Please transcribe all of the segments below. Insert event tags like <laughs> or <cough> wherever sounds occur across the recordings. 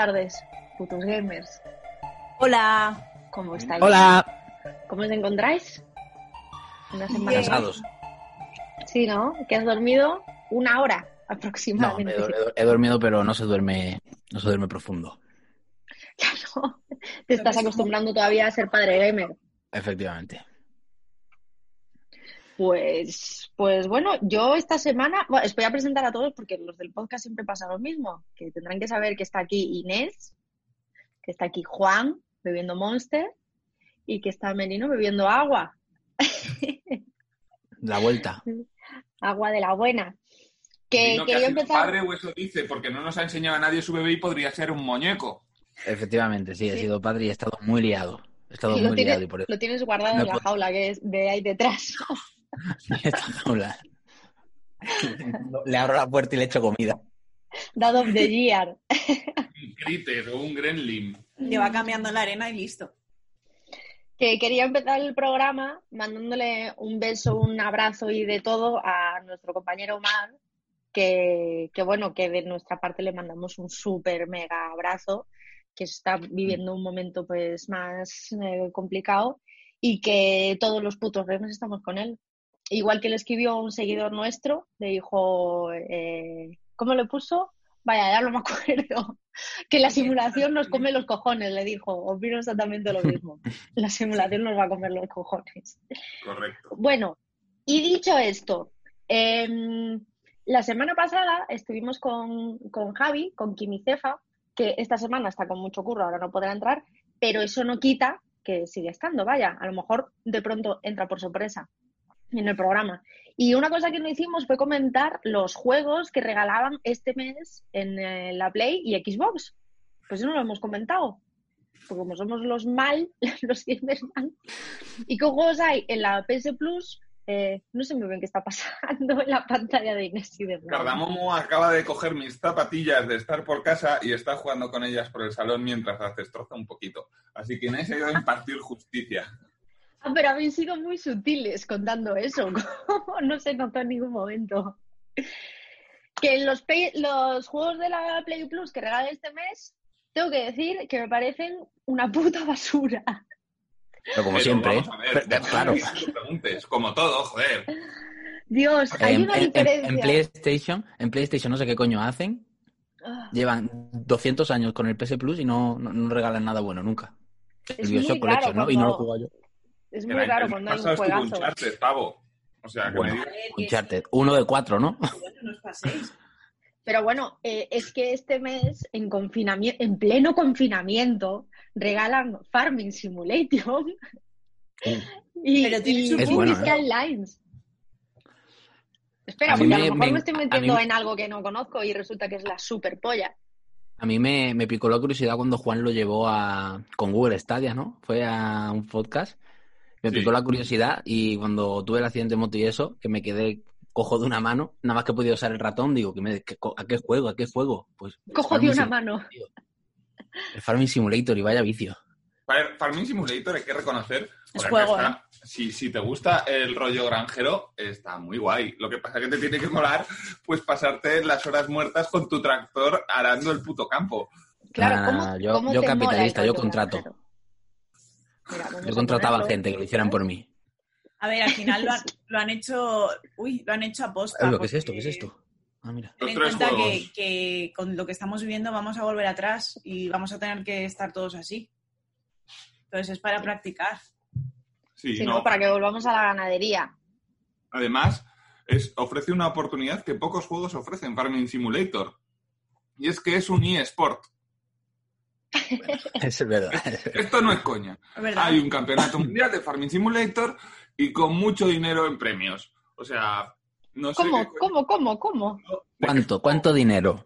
Tardes, putos gamers. Hola. ¿Cómo estáis? Hola. ¿Cómo os encontráis? Una semana. Cansados. Sí, ¿no? Que has dormido una hora No, aproximadamente. he, dor- he dormido, pero no se duerme, no se duerme profundo. <laughs> Claro. Te estás acostumbrando todavía a ser padre gamer. Efectivamente. Pues, pues bueno, yo esta semana, bueno, os voy a presentar a todos porque los del podcast siempre pasa lo mismo, que tendrán que saber que está aquí Inés, que está aquí Juan bebiendo Monster y que está Merino bebiendo agua, <laughs> La vuelta. agua de la buena. Que que quería empezar. padre o eso dice, porque no nos ha enseñado a nadie su bebé y podría ser un muñeco. Efectivamente, sí, he Sí. sido padre y he estado muy liado. He estado Y muy tienes, liado y por eso lo tienes guardado No en la jaula que es de ahí detrás. <laughs> esta jaula. Le abro la puerta y le echo comida. Dad of the year. Un critter o un gremlin. Le va cambiando la arena y listo. Que quería empezar el programa mandándole un beso, un abrazo y de todo a nuestro compañero Omar, que, que bueno, que de nuestra parte le mandamos un súper mega abrazo, que está viviendo un momento pues más eh, complicado y que todos los putos reyes estamos con él. Igual que le escribió un seguidor nuestro, le dijo, eh, ¿cómo le puso? Vaya, ya no me <laughs> acuerdo. Que la simulación nos come los cojones, le dijo. Opino exactamente lo mismo. <laughs> La simulación nos va a comer los cojones. Correcto. Bueno, y dicho esto, em, la semana pasada estuvimos con, con Javi, con Quimicefa, que esta semana está con mucho curro, ahora no podrá entrar, pero eso no quita que sigue estando, vaya, a lo mejor de pronto entra por sorpresa en el programa. Y una cosa que no hicimos fue comentar los juegos que regalaban este mes en eh, la Play y Xbox. Pues eso no lo hemos comentado. Porque como somos los mal, <laughs> los gamers mal. ¿Y qué juegos hay en la PS Plus? Eh, no sé muy bien qué está pasando en la pantalla de Inés y de. Cardamomo acaba de coger mis zapatillas de estar por casa y está jugando con ellas por el salón mientras las destroza un poquito. Así que Inés ha ido a impartir justicia. Ah, pero habéis sido muy sutiles contando eso. <laughs> como no se notó en ningún momento. Que en los, los juegos de la Play Plus que regalan este mes, tengo que decir que me parecen una puta basura. Pero como Pero siempre, ¿eh? ver, Pero, claro. preguntes, como todo, joder. Dios, hay En, una en- en- diferencia. en PlayStation, en PlayStation no sé qué coño hacen. Ah, Llevan 200 años con el PS Plus y no, no, no regalan nada bueno nunca. Es el Bioshock muy raro Collection, ¿no? Y no lo he jugado yo. Es muy raro cuando hay un juegazo. Uncharted, pavo. O sea, que Bueno. me digas- Uncharted, uno de cuatro, ¿no? Bueno, no os paséis. Pero bueno, eh, es que este mes, en confinamiento, en pleno confinamiento, regalan Farming Simulator y, Pero tiene y Es bueno, ¿eh? Skylines. Espera, A porque a me- lo mejor me, me- estoy metiendo me- en algo que no conozco y resulta que es la super polla. A mí me, me picó la curiosidad cuando Juan lo llevó a con Google Stadia, ¿no? Fue a un podcast. Me Sí. picó la curiosidad y cuando tuve el accidente de moto y eso, que me quedé cojo de una mano, nada más que podía usar el ratón, digo, que me, que ¿a qué juego? ¿A qué juego? Pues Cojo de una mano. El Farming Simulator y vaya vicio. Far- Farming Simulator hay que reconocer. Es que juego, está- si, si te gusta el rollo granjero, está muy guay. Lo que pasa es que te tiene que molar, pues pasarte las horas muertas con tu tractor arando el puto campo. Claro, Nada, ¿cómo, nada, yo- cómo yo te mola el capitalista, yo contrato. granjero? Mira, Yo a contrataba ponerlo. gente que lo hicieran por mí. A ver, al final lo han, <laughs> lo han hecho. Uy, lo han hecho a posta. Ay, ¿Qué es esto? ¿Qué es esto? Ah, mira. Ten en cuenta que, con lo que estamos viviendo vamos a volver atrás y vamos a tener que estar todos así. Entonces es para practicar. Sí, Si no. no, para que volvamos a la ganadería. Además, es, ofrece una oportunidad que pocos juegos ofrecen, Farming Simulator. Y es que es un eSport. <laughs> Es verdad. Esto no es coña. <laughs> Es. Hay un campeonato mundial de Farming Simulator y con mucho dinero en premios. O sea, no sé ¿Cómo, qué cómo, cómo, cómo? ¿Cuánto? ¿Cuánto dinero?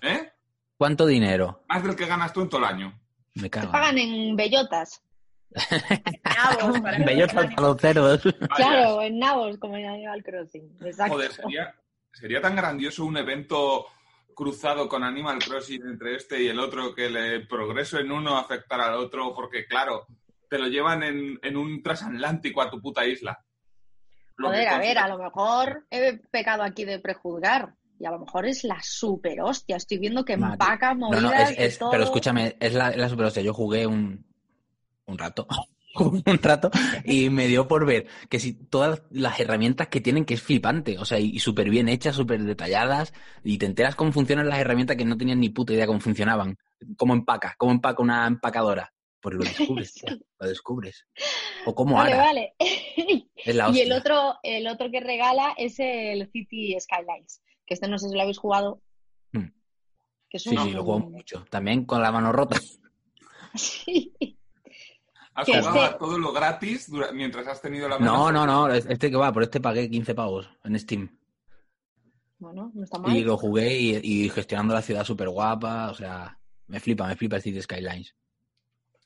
¿Eh? ¿Cuánto dinero? Más del que ganas tú en todo el año. Me Te cago. pagan en bellotas. <laughs> Nabos, para Bellotas para los cerdos. Vaya. Claro, en nabos, como en Animal Crossing. Exacto. Joder, sería, sería tan grandioso un evento cruzado con Animal Crossing entre este y el otro que el progreso en uno afectara al otro, porque claro, te lo llevan en, en un transatlántico a tu puta isla. Lo Joder, a ver, a lo mejor he pecado aquí de prejuzgar. Y a lo mejor es la super hostia. Estoy viendo que Madre. empaca No, movidas no, es, de es- todo. pero escúchame, es la, es la super hostia. Yo jugué un, un rato. <laughs> Un rato y me dio por ver que si todas las herramientas que tienen, que es flipante, o sea, y, súper bien hechas, súper detalladas, y te enteras cómo funcionan las herramientas que no tenías ni puta idea cómo funcionaban, cómo empaca, cómo empaca una empacadora. Pues lo <laughs> descubres, lo descubres. O cómo Vale, vale. <laughs> Es la y el otro, el otro que regala es el City Skylines. Que este no sé si lo habéis jugado. Hmm. Que es Sí, sí, lo juego mucho. También con la mano rota. Sí. ¿Has que jugado este- a todo lo gratis dura- mientras has tenido la No, no, no, este que va, por este pagué 15 pavos en Steam. Bueno, no está mal. Y lo jugué y, y gestionando la ciudad súper guapa, o sea, me flipa, me flipa el City Skylines.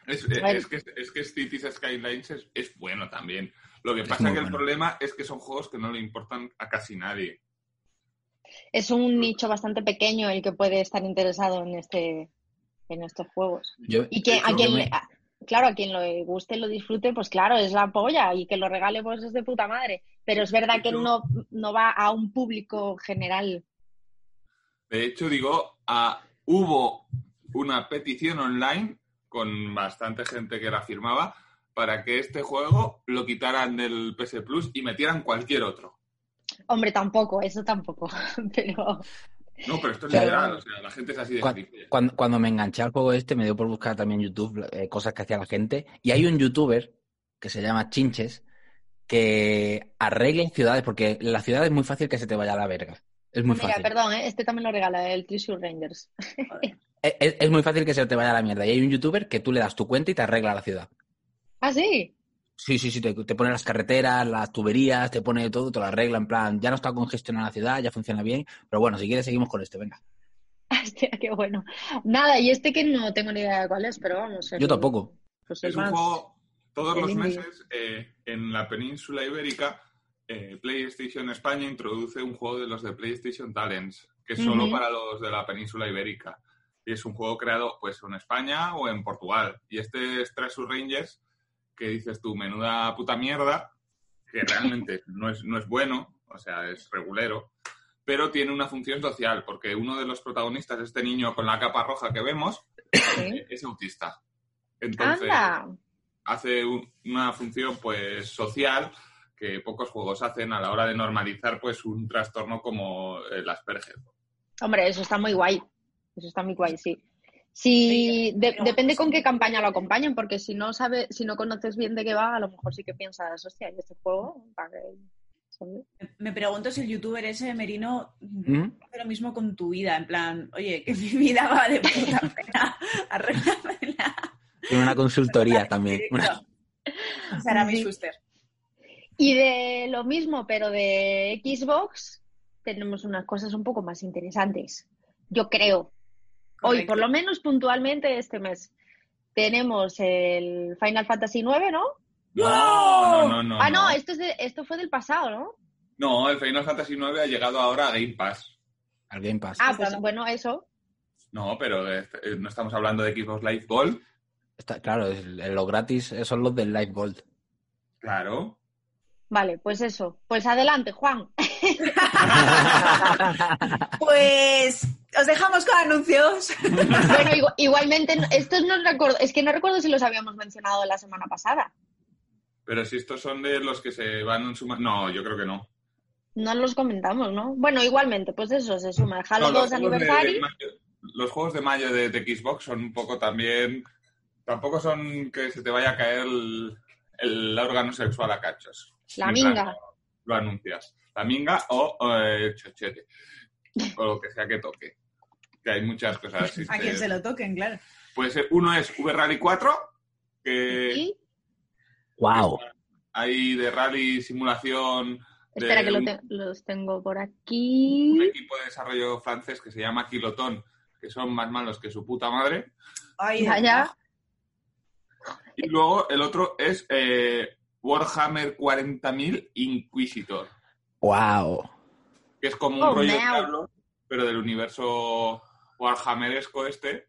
Es, que, es que Cities Skylines es, es bueno también. Lo que Es pasa es que el bueno. problema es que son juegos que no le importan a casi nadie. Es un nicho bastante pequeño el que puede estar interesado en este en estos juegos. Yo, Y que a quien me- a- claro, a quien lo guste, lo disfrute, pues claro, es la polla y que lo regale pues es de puta madre. Pero es verdad que no, no va a un público general. De hecho, digo, ah, hubo una petición online con bastante gente que la firmaba para que este juego lo quitaran del PS Plus y metieran cualquier otro. Hombre, tampoco, eso tampoco. <laughs> Pero No, pero esto es literal, o sea, la gente es así de cuando, cuando me enganché al juego este, me dio por buscar también en YouTube eh, cosas que hacía la gente. Y hay un youtuber que se llama Chinches que arregla ciudades, porque en la ciudad es muy fácil que se te vaya a la verga. Es muy mira, fácil. perdón, ¿eh? este también lo regala el Treasure Rangers. Es, <laughs> es- es muy fácil que se te vaya a la mierda. Y hay un youtuber que tú le das tu cuenta y te arregla la ciudad. Ah, sí. Sí, sí, sí, te, te pone las carreteras, las tuberías, te pone todo, te lo arregla, en plan, ya no está congestionada la ciudad, ya funciona bien, pero bueno, si quieres seguimos con este, venga. <laughs> Hostia, qué bueno. Nada, y este que no tengo ni idea de cuál es, pero vamos. el- Yo tampoco. Pues Es un juego, todos los meses eh, en la península ibérica, eh, PlayStation España introduce un juego de los de PlayStation Talents, que es solo para los de la península ibérica. Y es un juego creado pues en España o en Portugal. Y este es Treasure Rangers, que dices tú, menuda puta mierda, que realmente no es, no es bueno, o sea, es regulero, pero tiene una función social, porque uno de los protagonistas, este niño con la capa roja que vemos, Sí. eh, es autista. Entonces, Anda. hace un- una función pues social que pocos juegos hacen a la hora de normalizar pues un trastorno como el Asperger. Hombre, eso está muy guay. Eso está muy guay, sí. Si de- pero- depende con qué campaña lo acompañen, porque si no sabe, si no conoces bien de qué va, a lo mejor sí que piensas, hostia, ¿y este juego? ¿Para. Me pregunto si el youtuber ese, Merino, ¿Mm? hace lo mismo con tu vida. En plan, oye, que mi vida va de puta <laughs> pena. Arréglamela. Tiene una consultoría también. Una- Será mi Sí. suster. Y de lo mismo, pero de Xbox, tenemos unas cosas un poco más interesantes. Yo creo. Hoy, por lo menos puntualmente este mes, tenemos el Final Fantasy IX, ¿no? No, no, no. ah, no, esto, es de- esto fue del pasado, ¿no? No, el Final Fantasy IX ha llegado ahora a Game Pass. Al Game Pass. Ah, pues no. bueno, eso. No, pero eh, no estamos hablando de Xbox Live Gold. Está, claro, es- los gratis son los del Live Gold. Claro. Vale, pues eso. Pues adelante, Juan. <laughs> <laughs> <laughs> Pues os dejamos con anuncios. <laughs> bueno, igu- igualmente, estos no recuerdo, es que no recuerdo si los habíamos mencionado la semana pasada. Pero si estos son de los que se van sumando... No, yo creo que no. No los comentamos, ¿no? Bueno, igualmente, pues eso se suma. El Halo No, 2 juegos de- de Anniversary. mayo- los juegos de mayo de, de Xbox son un poco también... Tampoco son que se te vaya a caer el, el órgano sexual a cachos. La minga. lo anuncias. La minga o eh, el chochete. O lo que sea que toque. Que hay muchas cosas así. <laughs> A quien se lo toquen, claro. Pues eh, uno es V-Rally 4, que Y ¡Wow! hay de rally simulación de espera que lo un, te- los tengo por un aquí. equipo de desarrollo francés que se llama Kiloton, que son más malos que su puta madre. Ay, Vaya. Y luego el otro es eh, Warhammer 40.000 Inquisitor, ¡Wow! que es como un Oh, rollo meu. Diablo, pero del universo Warhammeresco este,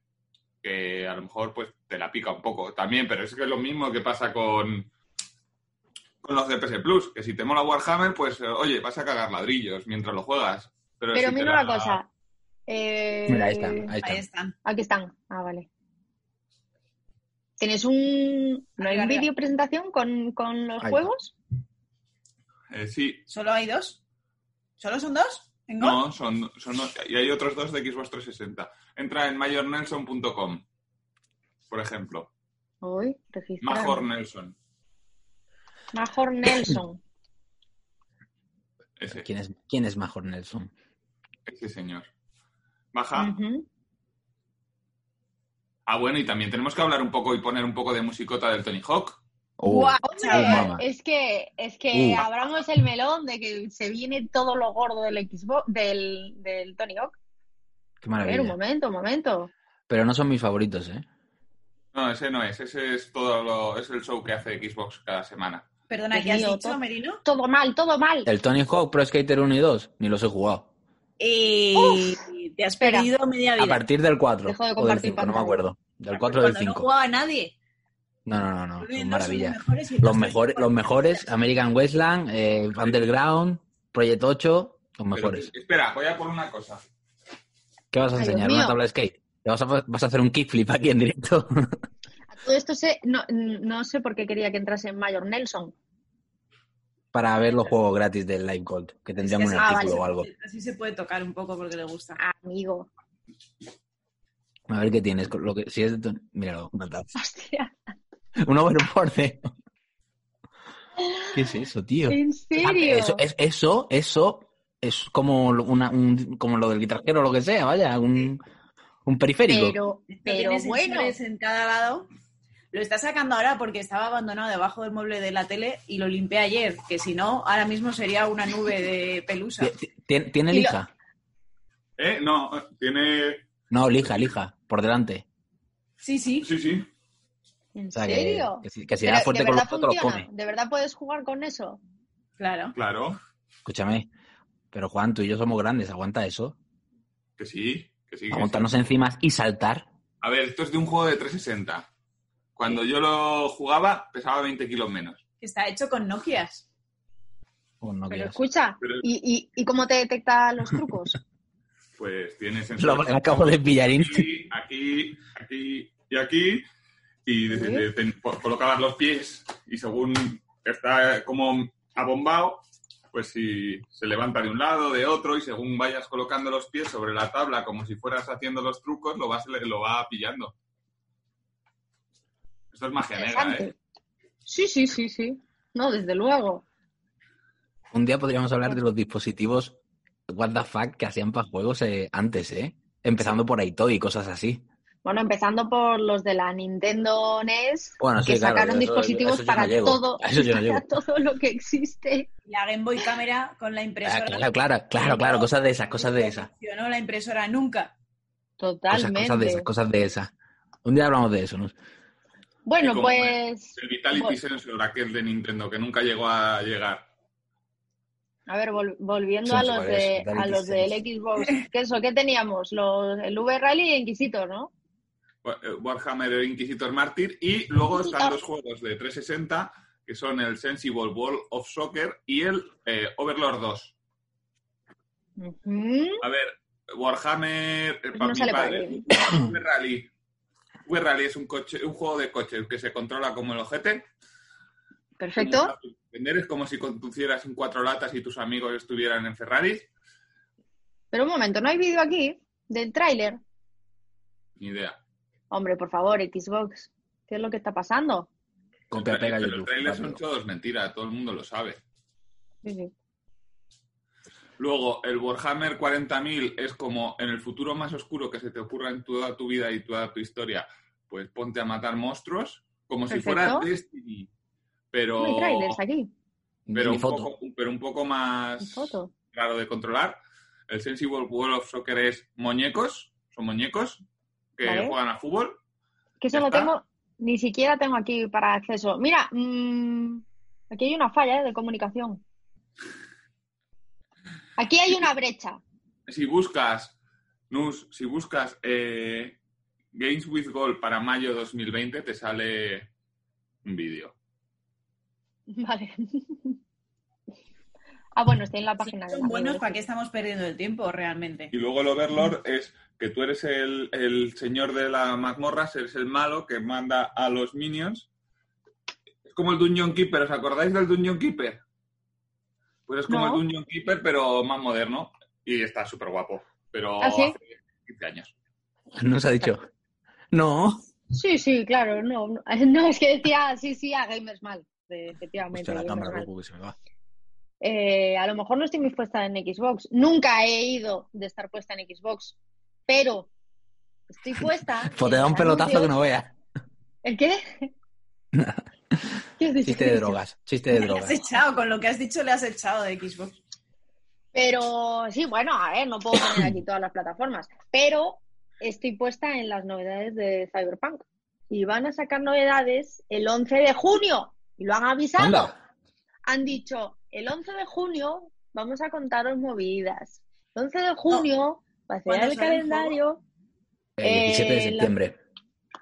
que a lo mejor pues te la pica un poco también, pero es que es lo mismo que pasa con, con los de PS Plus, que si te mola Warhammer, pues oye, vas a cagar ladrillos mientras lo juegas. Pero, Pero si te mira la- una cosa. Eh, Mira, ahí están, ahí están. Ahí están. Aquí están. Ah, vale. ¿Tienes un, ¿no hay un vídeo presentación con, con los Ahí. juegos? Eh, sí, ¿Solo hay dos? ¿Solo son dos? No, son, son y hay otros dos de Xbox 360. Entra en mayornelson.com, por ejemplo. Registrar. Major Nelson. Major Nelson. <coughs> Ese, ¿Quién es, ¿Quién es mejor Nelson? ese señor. Baja. Ah, bueno, y también tenemos que hablar un poco y poner un poco de musicota del Tony Hawk. Guau, uh, hombre, mamá. es que, es que Uh. abramos el melón de que se viene todo lo gordo del Xbox, del, del Tony Hawk. ¡Qué A ver, un maravilla! momento, un momento. Pero no son mis favoritos, ¿eh? No, ese no es. Ese es todo lo, es el show que hace Xbox cada semana. Perdona, ¿qué has dicho, todo- Merino? Todo mal, todo mal. El Tony Hawk Pro Skater 1 y 2, ni los he jugado. Y te has perdido media vida. A partir del 4 Dejo de o del compartir 5, no me acuerdo. Del 4 o del Cuando no 5. jugaba nadie. No, no, no, no, Los son maravilla. Los mejores, Los mejores, los mejores, American Wasteland, eh, Underground, Project 8, los Pero, mejores. espera, voy a por una cosa. ¿Qué vas a enseñar? ¿Una tabla de skate? ¿Te vas a, vas a hacer un kickflip aquí en directo? A todo esto sé, no, no sé por qué quería que entrase en Mayor Nelson. Para ver los juegos gratis del Live Gold, que tendrían Es un que Ah, artículo o algo. Así se puede tocar un poco porque le gusta. Amigo. A ver qué tienes. Lo que, si es de tu- Míralo, tabla. Hostia. <laughs> Un overboard. ¿Qué es eso, tío? ¿En Ah, serio? Eso, es, eso, eso es como, lo- una, un- como lo del guitarrero o lo que sea, vaya, un, un periférico. Pero, pero tiene bueno. en cada lado. Lo está sacando ahora porque estaba abandonado debajo del mueble de la tele y lo limpié ayer, que si no, ahora mismo sería una nube de pelusa. Ti- ti- ¿Tiene lo- lija? ¿Eh? No, tiene. No, lija, lija, por delante. Sí, sí. Sí, sí. ¿En O sea, que, serio? que si, que si Pero, era fuerte ¿De con los verdad otros, come. ¿De verdad puedes jugar con eso? Claro. Claro, Escúchame. Pero Juan, tú y yo somos grandes, aguanta eso. que sí. Que sí, que Aguantarnos sí. encima y saltar. A ver, esto es de un juego de 360. Cuando yo lo jugaba, pesaba 20 kilos menos. Está hecho con Nokias. Oh, no Pero escucha, Pero- ¿y, y, y cómo te detecta los trucos? <laughs> Pues tiene Lo, sensores. lo acabo de pillar. aquí, aquí, aquí y aquí. Y de- de- de- te colocabas los pies y según está como abombado, pues si se levanta de un lado, de otro, y según vayas colocando los pies sobre la tabla como si fueras haciendo los trucos, lo, vas, lo va pillando. Esto es magia negra, ¿eh? Sí, sí, sí, sí. No, desde luego. Un día podríamos hablar de los dispositivos what the fuck que hacían para juegos eh, antes, ¿eh? Empezando por Aitoy y cosas así. Bueno, empezando por los de la Nintendo NES, Bueno, sí, que claro, sacaron eso- dispositivos eso yo no <laughs> para todo, no para todo lo que existe. La Game Boy Cámara con la Ah, impresora. claro, claro, claro, claro, cosas de esas, cosas de esas. No funcionó la impresora nunca. Cosas, Totalmente. cosas de esas, cosas de esas. Un día hablamos de eso, ¿no? Bueno, pues, El Vitality Bueno. Sensor, aquel de Nintendo, que nunca llegó a llegar. a ver, vol- volviendo Sí, a los de a los del. Xbox, ¿qué eso? ¿Qué teníamos? Los, el V-Rally y Inquisitor, ¿no? Eh, Warhammer Inquisitor Mártir. Y luego están dos juegos de 360, que son el Sensible Ball of Soccer y el eh, Overlord 2. Ujú. A ver, Warhammer, eh, Pues no mi padre, bien. <coughs> V-Rally. V-Rally es un coche, un juego de coches que se controla como el ojete. Perfecto. Entender, Es como si conducieras en cuatro latas y tus amigos estuvieran en Ferrari. Pero un momento, ¿no hay vídeo aquí del tráiler? Ni idea. Hombre, por favor, Xbox, ¿qué es lo que está pasando? Copia, pega Pero YouTube. los trailers son todos mentira, todo el mundo lo sabe. Sí, sí. Luego, el Warhammer 40.000 es como en el futuro más oscuro que se te ocurra en toda tu vida y toda tu historia, pues ponte a matar monstruos, como si fuera. Destiny. Pero, No hay trailers aquí. pero, un poco, pero un poco más raro de controlar. El Sensible World of Soccer es muñecos, son muñecos que Vale. juegan a fútbol. Que eso lo está. tengo, ni siquiera tengo aquí para acceso. Mira, mm, aquí hay una falla ¿eh? de comunicación. Aquí hay una brecha. Si buscas, Nus, si buscas eh, Games with Gold para mayo 2020, te sale un vídeo. <laughs> Vale. Ah, bueno, estoy en la página de son la buenos. ¿para qué estamos perdiendo el tiempo realmente? Y luego el Overlord es que tú eres el, el señor de la mazmorras, eres el malo que manda a los minions. Es como el Dungeon Keeper, ¿os acordáis del Dungeon Keeper? Pues es como No. el Dungeon Keeper, pero más moderno. Y está súper guapo. Pero ¿Ah, sí? hace 15 años. No se ha dicho. No. Sí, sí, claro, no, <laughs> no, es que decía sí, sí a Gamers Mal, efectivamente. Hostia, la cámara que se me va. Eh, a lo mejor no estoy muy puesta en Xbox. Nunca he ido de estar puesta en Xbox, pero estoy <laughs> puesta. Pues te da un pelotazo que no veas. ¿El qué? <laughs> ¿Qué has dicho? Chiste de drogas. Chiste de Le has drogas. echado, con lo que has dicho le has echado de Xbox. Pero sí, bueno, a ver, no puedo poner aquí todas las plataformas, pero estoy puesta en las novedades de Cyberpunk. Y van a sacar novedades el 11 de junio. Y lo han avisado. Anda. Han dicho, el 11 de junio vamos a contaros movidas. El 11 de junio a ser ¿Cuándo el el calendario. El 17 de Eh, la- septiembre.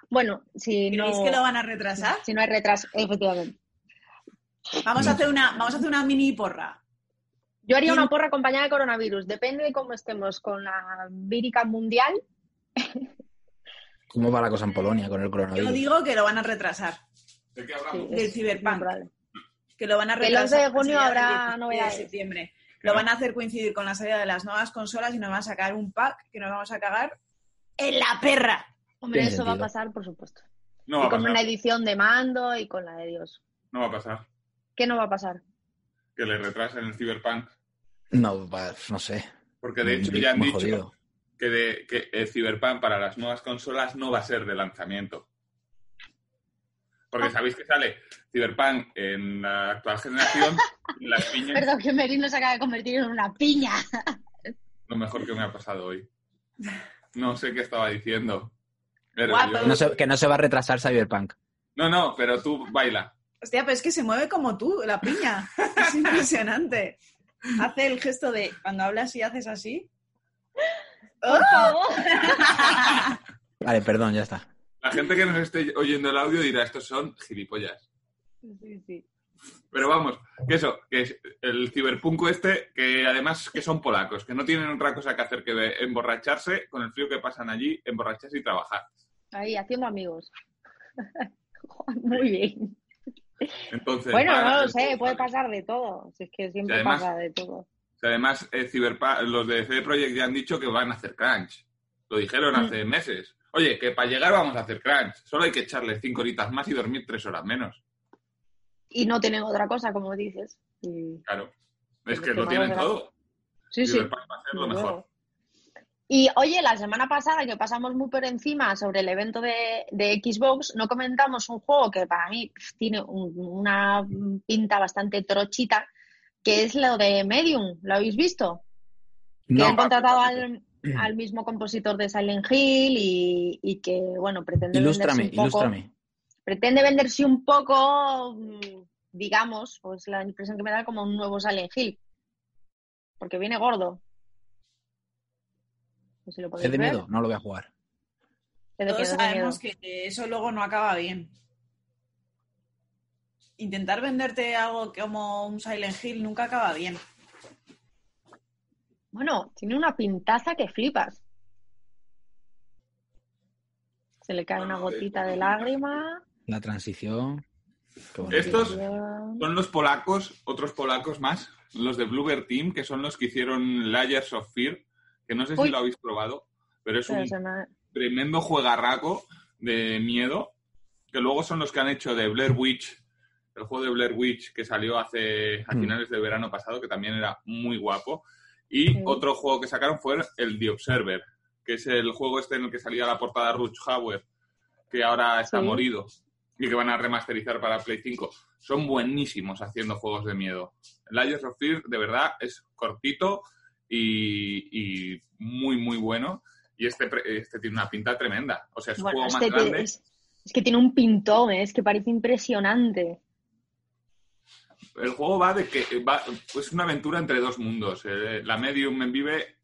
Bueno, si no, ¿Creéis que lo van a retrasar? si no hay retraso, efectivamente. Vamos a hacer una, vamos a hacer una mini porra. Yo haría ¿Quién- una porra acompañada de coronavirus. Depende de cómo estemos con la vírica mundial. <laughs> ¿Cómo va la cosa en Polonia con el Yo coronavirus? digo que lo van a retrasar. ¿De qué Sí, hablamos? Del Cyberpunk. muy probable. Que lo van a El retrasar. 11 de junio habrá del 17 novedades. De septiembre. Lo van a hacer coincidir con la salida de las nuevas consolas y nos van a sacar un pack que nos vamos a cagar en la perra. Hombre, eso va a pasar, por supuesto. No va y a con pasar. una edición de mando y con la de Dios. No va a pasar. ¿Qué no va a pasar? Que le retrasen el Cyberpunk. No, va- no sé. Porque de hecho ya han dicho jodido. que, de, que el Cyberpunk para las nuevas consolas no va a ser de lanzamiento. Porque Ah. sabéis que sale Cyberpunk en la actual generación <laughs> y las piñas Perdón, que Merino se acaba de convertir en una piña. lo mejor que me ha pasado hoy. <laughs> No sé qué estaba diciendo. Pero yo- Que no, se, que no se va a retrasar Cyberpunk. No, no, pero tú baila. Hostia, pero es que se mueve como tú, la piña. Es impresionante. Hace el gesto de cuando hablas y haces así. <laughs> Por favor. Vale, perdón, ya está. La gente que nos esté oyendo el audio dirá, estos son gilipollas. Sí, sí. Pero vamos, que eso, que es el ciberpunco este, que además que son polacos, que no tienen otra cosa que hacer que emborracharse con el frío que pasan allí, emborracharse y trabajar. Ahí, haciendo amigos. <laughs> Muy bien. Entonces, Bueno, no lo sé, puede pasar de todo. Si es que siempre además- pasa de todo. Además, eh, los de CD Projekt ya han dicho que van a hacer crunch. Lo dijeron Mm. hace meses. Oye, que para llegar vamos a hacer crunch. Solo hay que echarle cinco horitas más y dormir tres horas menos. Y no tienen otra cosa, como dices. Y- Claro. Es que que lo no tienen todo. Sí, sí. Cyberpunk va a ser lo desde mejor. Y oye, la semana pasada que pasamos muy por encima sobre el evento de, de Xbox, no comentamos un juego que para mí tiene un- una pinta bastante trochita, que es lo de Medium. ¿Lo habéis visto? Que No, han contratado al, al <clears throat> mismo compositor de Silent Hill y, y que, bueno, pretende ilústrame, venderse un poco. ilústrame. Pretende venderse un poco, mm, digamos, pues la impresión que me da como un nuevo Silent Hill. Porque viene gordo. No sé si lo ¿Es podéis de ver. miedo? No lo voy a jugar. Todos miedo, sabemos que eso luego no acaba bien. Intentar venderte algo como un Silent Hill nunca acaba bien. Bueno, tiene una pintaza que flipas. Se le cae una gotita de lágrima. La transición. Estos son los polacos, otros polacos más, los de Bluebird Team, que son los que hicieron Layers of Fear, que no sé Uy. si lo habéis probado, pero es Pero un me- tremendo juegarraco de miedo, que luego son los que han hecho de Blair Witch, el juego de Blair Witch que salió hace a Mm. finales de verano pasado, que también era muy guapo. Y Sí. otro juego que sacaron fue el The Observer, que es el juego este en el que salía la portada Ruch Hauer, que ahora está Sí. morido y que van a remasterizar para Play 5. Son buenísimos haciendo juegos de miedo. Layers of Fear, de verdad, es cortito y, y muy, muy bueno. Y este, este tiene una pinta tremenda. O sea, es un Bueno, juego es más grande. es, es que tiene un pintón, ¿eh? es que parece impresionante. El juego va de que va, es una aventura entre dos mundos. Eh, la medium en vive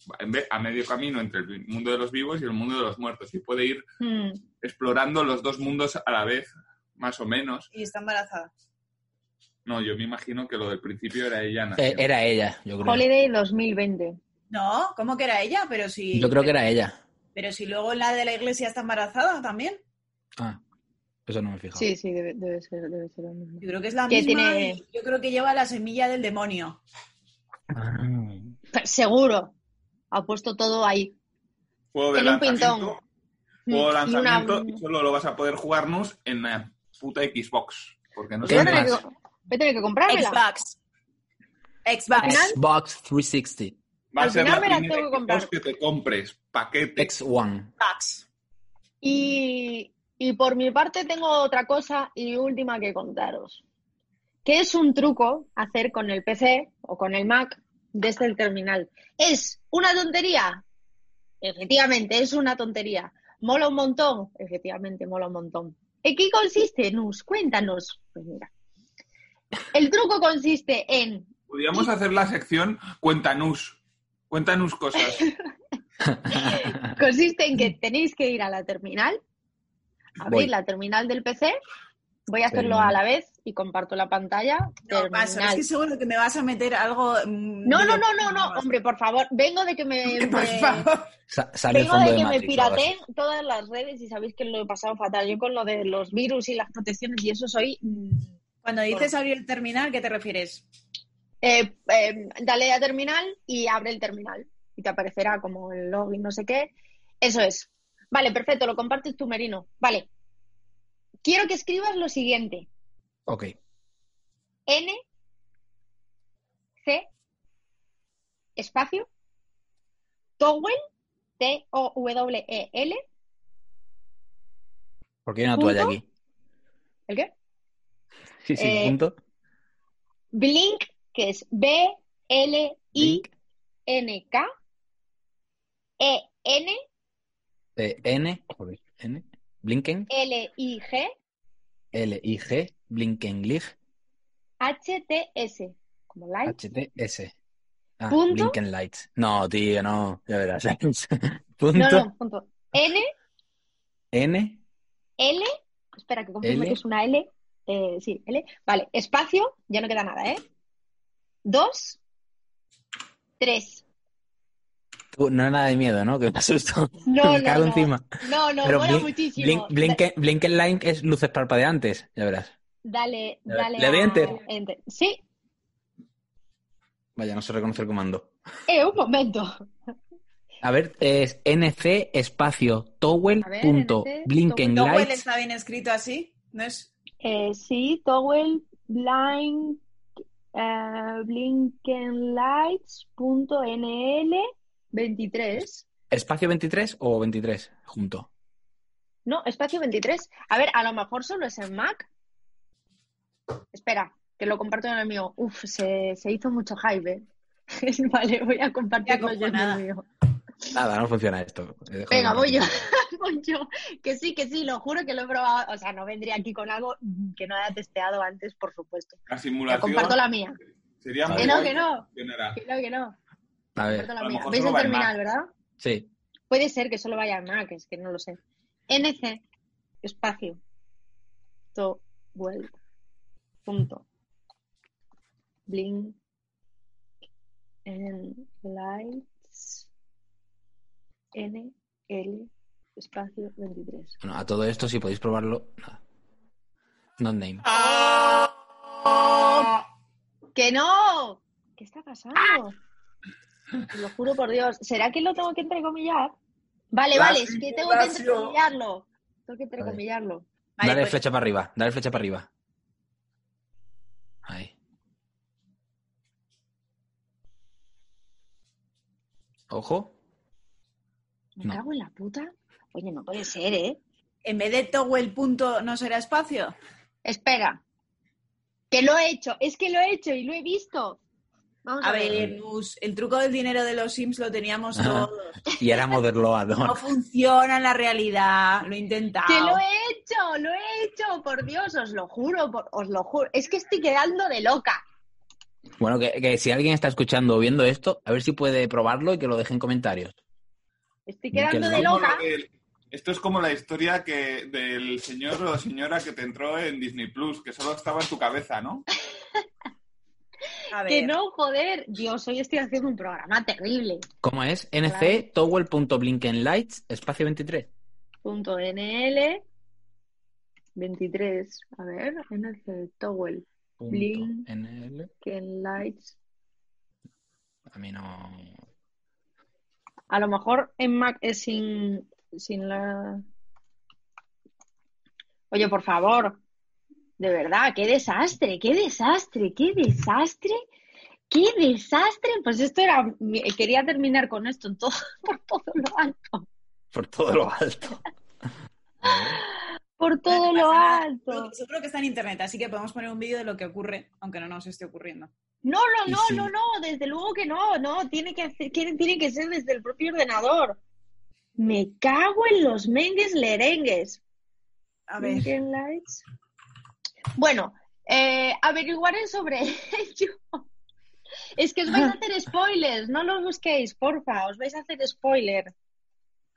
a medio camino entre el mundo de los vivos y el mundo de los muertos. Y puede ir Hmm. explorando los dos mundos a la vez, más o menos. Y está embarazada. No, yo me imagino que lo del principio era ella. Eh, era ella, yo creo. Holiday 2020. No, ¿cómo que era ella? Pero si. Yo creo que era ella. Pero si luego la de la iglesia está embarazada también. Ah, eso no me he fijado. Sí, sí, debe, debe ser, debe ser lo mismo. Yo creo que es la Que misma. tiene- y Yo creo que lleva la semilla del demonio. Ah. Seguro. Ha puesto todo ahí. Juego de Tiene un pintón. lanzamiento. Juego de Y una- lanzamiento y solo lo vas a poder jugarnos en la puta Xbox. Porque no Voy a sé tener que, más. voy a tener que comprármela. Xbox. Xbox. final- Xbox 360. Va a al ser final la me la primera tengo que comprar. Que te compres. Paquete. X1. Xbox. Y, y por mi parte tengo otra cosa y última que contaros. Que es un truco hacer con el PC o con el Mac desde el terminal. ¿Es una tontería? Efectivamente, es una tontería. ¿Mola un montón? Efectivamente, mola un montón. ¿En qué consiste, Nus? Cuéntanos. Pues mira. El truco consiste en Podríamos hacer la sección Cuéntanos. Cuéntanos cosas. <laughs> consiste en que tenéis que ir a la terminal, abrir Voy. la terminal del PC. Voy a hacerlo Terminal. a la vez y comparto la pantalla. No, paso. Es que seguro que me vas a meter algo. mm, No, no, no, no, no, hombre, por favor, vengo de que me, <laughs> Por me- favor. Sa- sale el vengo fondo de de que me pirateen todas las redes y sabéis que lo he pasado fatal. Yo con lo de los virus y las protecciones y eso soy. mm, Cuando dices abrir el terminal, ¿qué te refieres? eh, eh, dale a terminal y abre el terminal y te aparecerá como el login, no sé qué. Eso es. Vale, perfecto, lo compartes tú, Merino. Vale. Quiero que escribas lo siguiente. Ok. N C espacio Towel T O W E L ¿Por qué hay una toalla aquí? ¿el qué? Sí, sí, Eh, punto. Blink que es B L I. N K E N Eh, N. joder, N. Blinken. L I G L, I, G. Blinkenlig. H T S como light H, T, S. Ah, Punto. Blinken Lights. No, tío, no. Ya verás. <laughs> punto. no no punto N N. L espera que confirme L. que es una L eh, sí L vale espacio ya no queda nada eh dos tres Tú, no nada de miedo, ¿no? Que me asusto. <laughs> No, me no, cago no. encima. No, no, Pero mola Blink- muchísimo. Blink, Blinken, Blinken Light es luces parpadeantes. Ya verás. Dale, Le- dale. le doy a- enter. Sí. Vaya, no se reconoce el comando. Eh, un momento. A ver, es nc espacio towel ver, punto NC, blinken ¿Towel lights está bien escrito así? ¿No es? Eh, sí, Towel Blind eh, Blinkenlights.nl 23. espacio 23 o 23 junto. No, espacio 23. A ver, a lo mejor solo es en Mac. Espera, que lo comparto en el mío. Uf, se, se hizo mucho hype. ¿eh? <laughs> vale, voy a compartirlo yo en el mío. Nada, no funciona esto. Venga, voy yo. <laughs> Voy yo. Que sí, que sí, lo juro que lo he probado. O sea, no vendría aquí con algo que no haya testeado antes, por supuesto. La Te simulación comparto la mía. sería Que no, que no. Que no, que no. A ver, Comparto la a lo mía. mejor ¿Veis solo el va en terminal, verdad? sí. Puede ser que solo vaya en Mac, es que no lo sé. NC, espacio, towel, punto, blink, and lights, N, L, espacio, 23. Bueno, a todo esto, si podéis probarlo, nada. Not name. ¡Que no! ¿Qué está pasando? Te lo juro por Dios. ¿Será que lo tengo que entrecomillar? Vale, La vale, es que tengo que entrecomillarlo. Tengo que entrecomillarlo. Vale, dale pues- flecha para arriba, dale flecha para arriba. Ahí. Ojo. Me No. cago en la puta. Oye, no puede ser, ¿eh? En vez de toggle punto no será espacio. Espera. Que lo he hecho. Es que lo he hecho y lo he visto. Vamos a, A ver. el truco del dinero de los Sims lo teníamos todos. Y era <laughs> No Moderloador. funciona en la realidad. Lo he intentado. Que lo he hecho, lo he hecho, por Dios, os lo juro, por- os lo juro. Es que estoy quedando de loca. Bueno, que, que si alguien está escuchando o viendo esto, a ver si puede probarlo y que lo deje en comentarios. Estoy Que quedando de loca. del- esto es como la historia que del señor o señora que te entró en Disney Plus, que solo estaba en tu cabeza, ¿no? <laughs> Que no, joder. Dios, hoy estoy haciendo un programa terrible. ¿Cómo es? nc toggle.blinkenlights espacio 23. Punto NL 23. A ver, NC Towel. Punto Blink. NL. Ken Lights. A mí no. A lo mejor en Mac es sin, sin la. Oye, por favor. De verdad, qué desastre, qué desastre, qué desastre, qué desastre. Pues esto era. Quería terminar con esto en todo, <laughs> por todo lo alto. Por todo lo alto. Por todo no lo alto. Seguro- que está en internet, así que podemos poner un vídeo de lo que ocurre, aunque no nos esté ocurriendo. No, no, no, sí. no, no, desde luego que no, no, tiene que, hacer- que- tiene que ser desde el propio ordenador. Me cago en los mengues lerengues. A ver, lights. Bueno, eh, averiguaré sobre <laughs> ello. Es que os vais a hacer spoilers, no lo busquéis, porfa, os vais a hacer spoiler.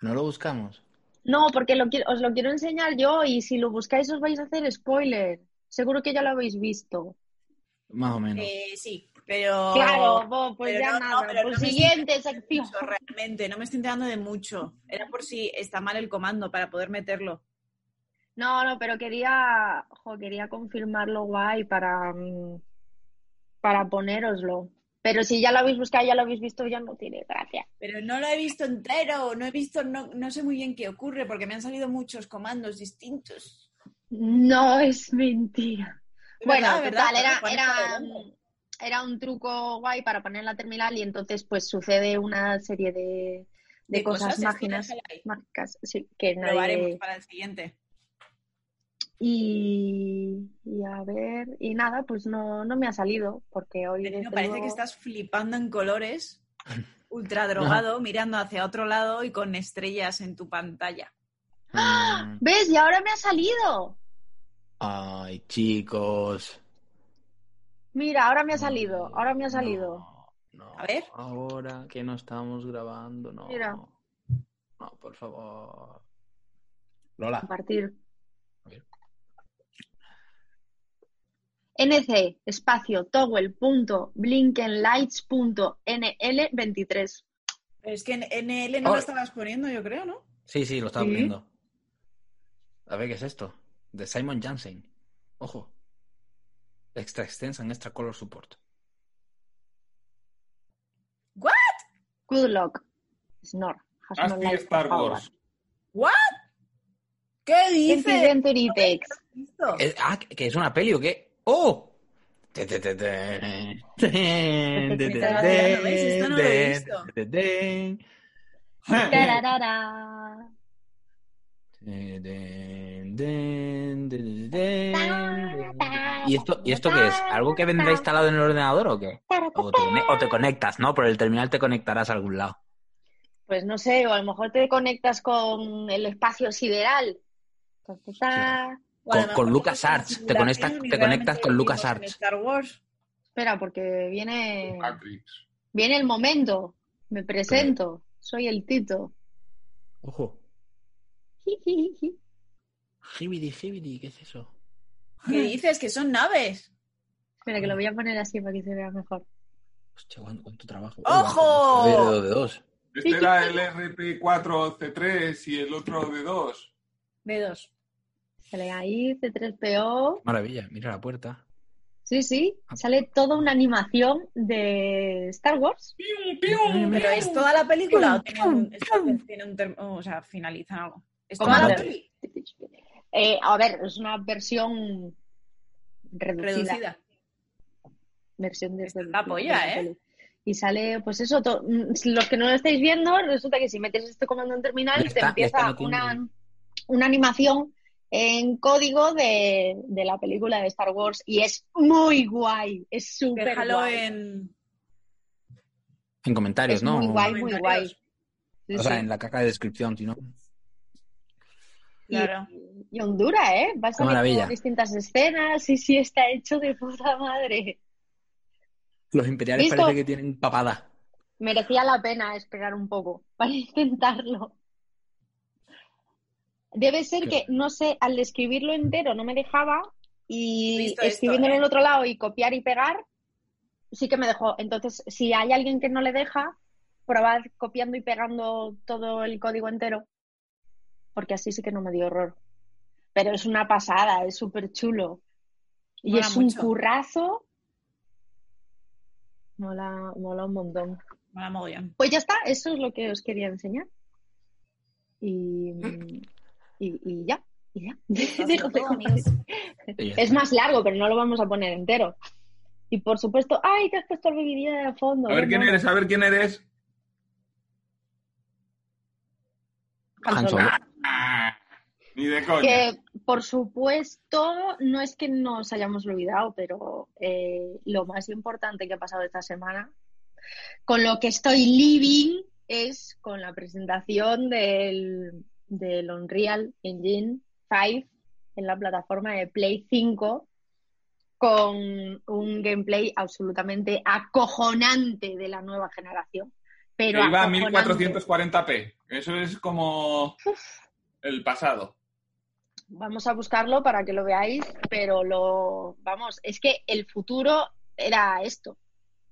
¿No lo buscamos? No, porque lo quiero- os lo quiero enseñar yo y si lo buscáis os vais a hacer spoiler. Seguro que ya lo habéis visto. Más o menos. eh, sí, pero... Claro, bo, pues pero ya no, no, nada. pero pues no siguiente sección. realmente, no me estoy enterando de mucho. Era por si está mal el comando para poder meterlo. No, no, pero quería, jo, quería confirmarlo guay para, mm, para ponéroslo. Pero si ya lo habéis buscado, ya lo habéis visto, ya no tiene gracia. Pero no lo he visto entero, no he visto, no, no sé muy bien qué ocurre, porque me han salido muchos comandos distintos. No es mentira. Bueno, verdad, ¿verdad? total, era, era, un truco guay para poner en la terminal y entonces pues sucede una serie de, de cosas mágicas, sí, que Probaremos nadie... para el siguiente. Y, y a ver, y nada, pues no, no me ha salido porque hoy Pero desde parece que estás flipando en colores, <laughs> ultra drogado, mirando hacia otro lado y con estrellas en tu pantalla. Mm. ¿Ves? Y ahora me ha salido. Ay, chicos. Mira, ahora me ha salido, ahora me ha salido. No, no, A ver. Ahora que no estamos grabando, no. Mira. No, por favor. Lola. Compartir. A ver. Nc espacio toggle.blinkenlights.nl23. Pero es que en NL no Oh. lo estabas poniendo, yo creo, ¿no? Sí, sí, lo estaba Sí. poniendo. A ver, ¿qué es esto? De Simon Jansen. Ojo. Extra extensa en extra color support. Good luck. Life Star. Wars. ¿What? ¿Qué 20 dices? Ah, ¿que que es una peli o qué? ¡Oh! ¿Y esto, ¿Y esto qué es? ¿Algo que vendrá instalado en el ordenador o qué? O te, o te conectas, ¿no? Por el terminal te conectarás a algún lado. Pues no sé, o a lo mejor te conectas con el espacio sideral. Ta, ta, ta. Con- con Lucas Arts, te conectas- te conectas con Lucas Arts. Star Wars. Espera, porque viene, Matrix. viene el momento. Me presento. Soy el Tito. Ojo. Jijiji. Hibidi, hibidi, ¿qué es eso? ¿Qué dices? Que son naves. Espera, que lo voy a poner así para que se vea mejor. Hostia, ¿cuánto, cuánto trabajo? ¡Ojo! Dos de dos. Este era el RP4C3 y el otro de 2. B2. Sale ahí, C3PO. Maravilla, mira la puerta. Sí, sí. Sale toda una animación de Star Wars. ¿Pero es toda la película o sea, finaliza algo? Eh, a ver, es una versión reducida. Reducida. Versión de la polla, ¿eh? Y sale, pues eso, to- los que no lo estáis viendo, resulta que si metes este comando en terminal, te empieza una, una animación en código de, de la película de Star Wars y es muy guay, es súper Déjalo guay. en. En comentarios, Es ¿no? muy guay, muy guay. Sí, O sea, sí. en la caja de descripción, si no. Y- Claro. Y, Honduras, ¿eh? Va a distintas escenas y sí está hecho de puta madre. Los imperiales ¿Listo? parece que tienen papada. Merecía la pena esperar un poco para intentarlo. Debe ser que, no sé, al escribirlo entero no me dejaba y Visto esto, escribiéndolo ¿eh? en el otro lado y copiar y pegar, sí que me dejó. Entonces, si hay alguien que no le deja, probad copiando y pegando todo el código entero, porque así sí que no me dio error. Pero es una pasada, es súper chulo. Y Mola es un currazo. Mola, mola un montón. Mola mogollón. Pues ya está, eso es lo que os quería enseñar. Y, y, y ya, y ya. <laughs> Dejo de Es más largo, pero no lo vamos a poner entero. Y por supuesto, ¡ay, te has puesto el vídeo de fondo! A ver quién eres, a ver quién eres. Han. Solo. Ah, ni de coña. Que por supuesto, no es que nos hayamos olvidado, pero eh, lo más importante que ha pasado esta semana, con lo que estoy living, es con la presentación del, del Unreal Engine 5 en la plataforma de Play 5 con un gameplay absolutamente acojonante de la nueva generación. Pero Que iba a acojonante. 1440p. Eso es como el pasado. Vamos a buscarlo para que lo veáis, pero lo vamos, es que el futuro era esto.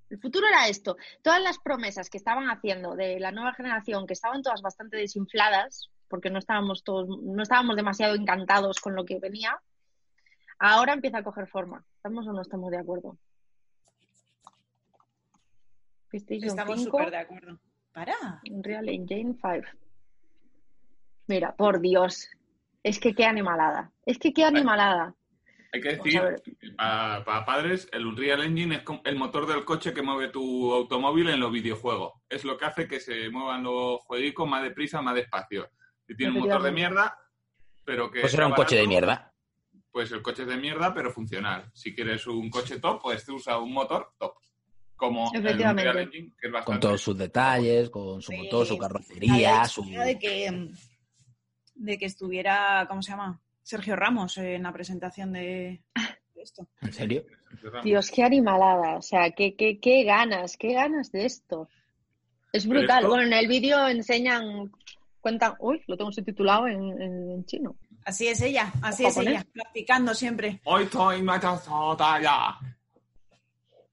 El futuro era esto. Todas las promesas que estaban haciendo de la nueva generación, que estaban todas bastante desinfladas, porque no estábamos todos, no estábamos demasiado encantados con lo que venía, ahora empieza a coger forma. ¿Estamos o no estamos de acuerdo? PlayStation Estamos 5, súper de acuerdo. Para. Unreal Engine 5. Mira, por Dios. Es que qué animalada. Es que qué animalada. Hay que decir, para, para padres, el Unreal Engine es el motor del coche que mueve tu automóvil en los videojuegos. Es lo que hace que se muevan los jueguicos más deprisa, más despacio. Si tiene un motor de mierda, pero que... Pues era un coche de mierda. Pues el coche es de mierda, pero funcional. Si quieres un coche top, pues te usa un motor top. Como el Efectivamente. Unreal Engine, que es bastante... Con todos sus detalles, con su Sí. motor, su carrocería, su... de que, de que estuviera, ¿cómo se llama? Sergio Ramos en la presentación de, esto. ¿En serio? Dios, qué animalada. O sea, qué, qué, qué ganas, qué ganas de esto. Es brutal. esto- Bueno, en el vídeo enseñan, cuentan, uy, lo tengo subtitulado en, en- en chino. Así es ella, así ¿O es ella, practicando siempre. Hoy estoy ya.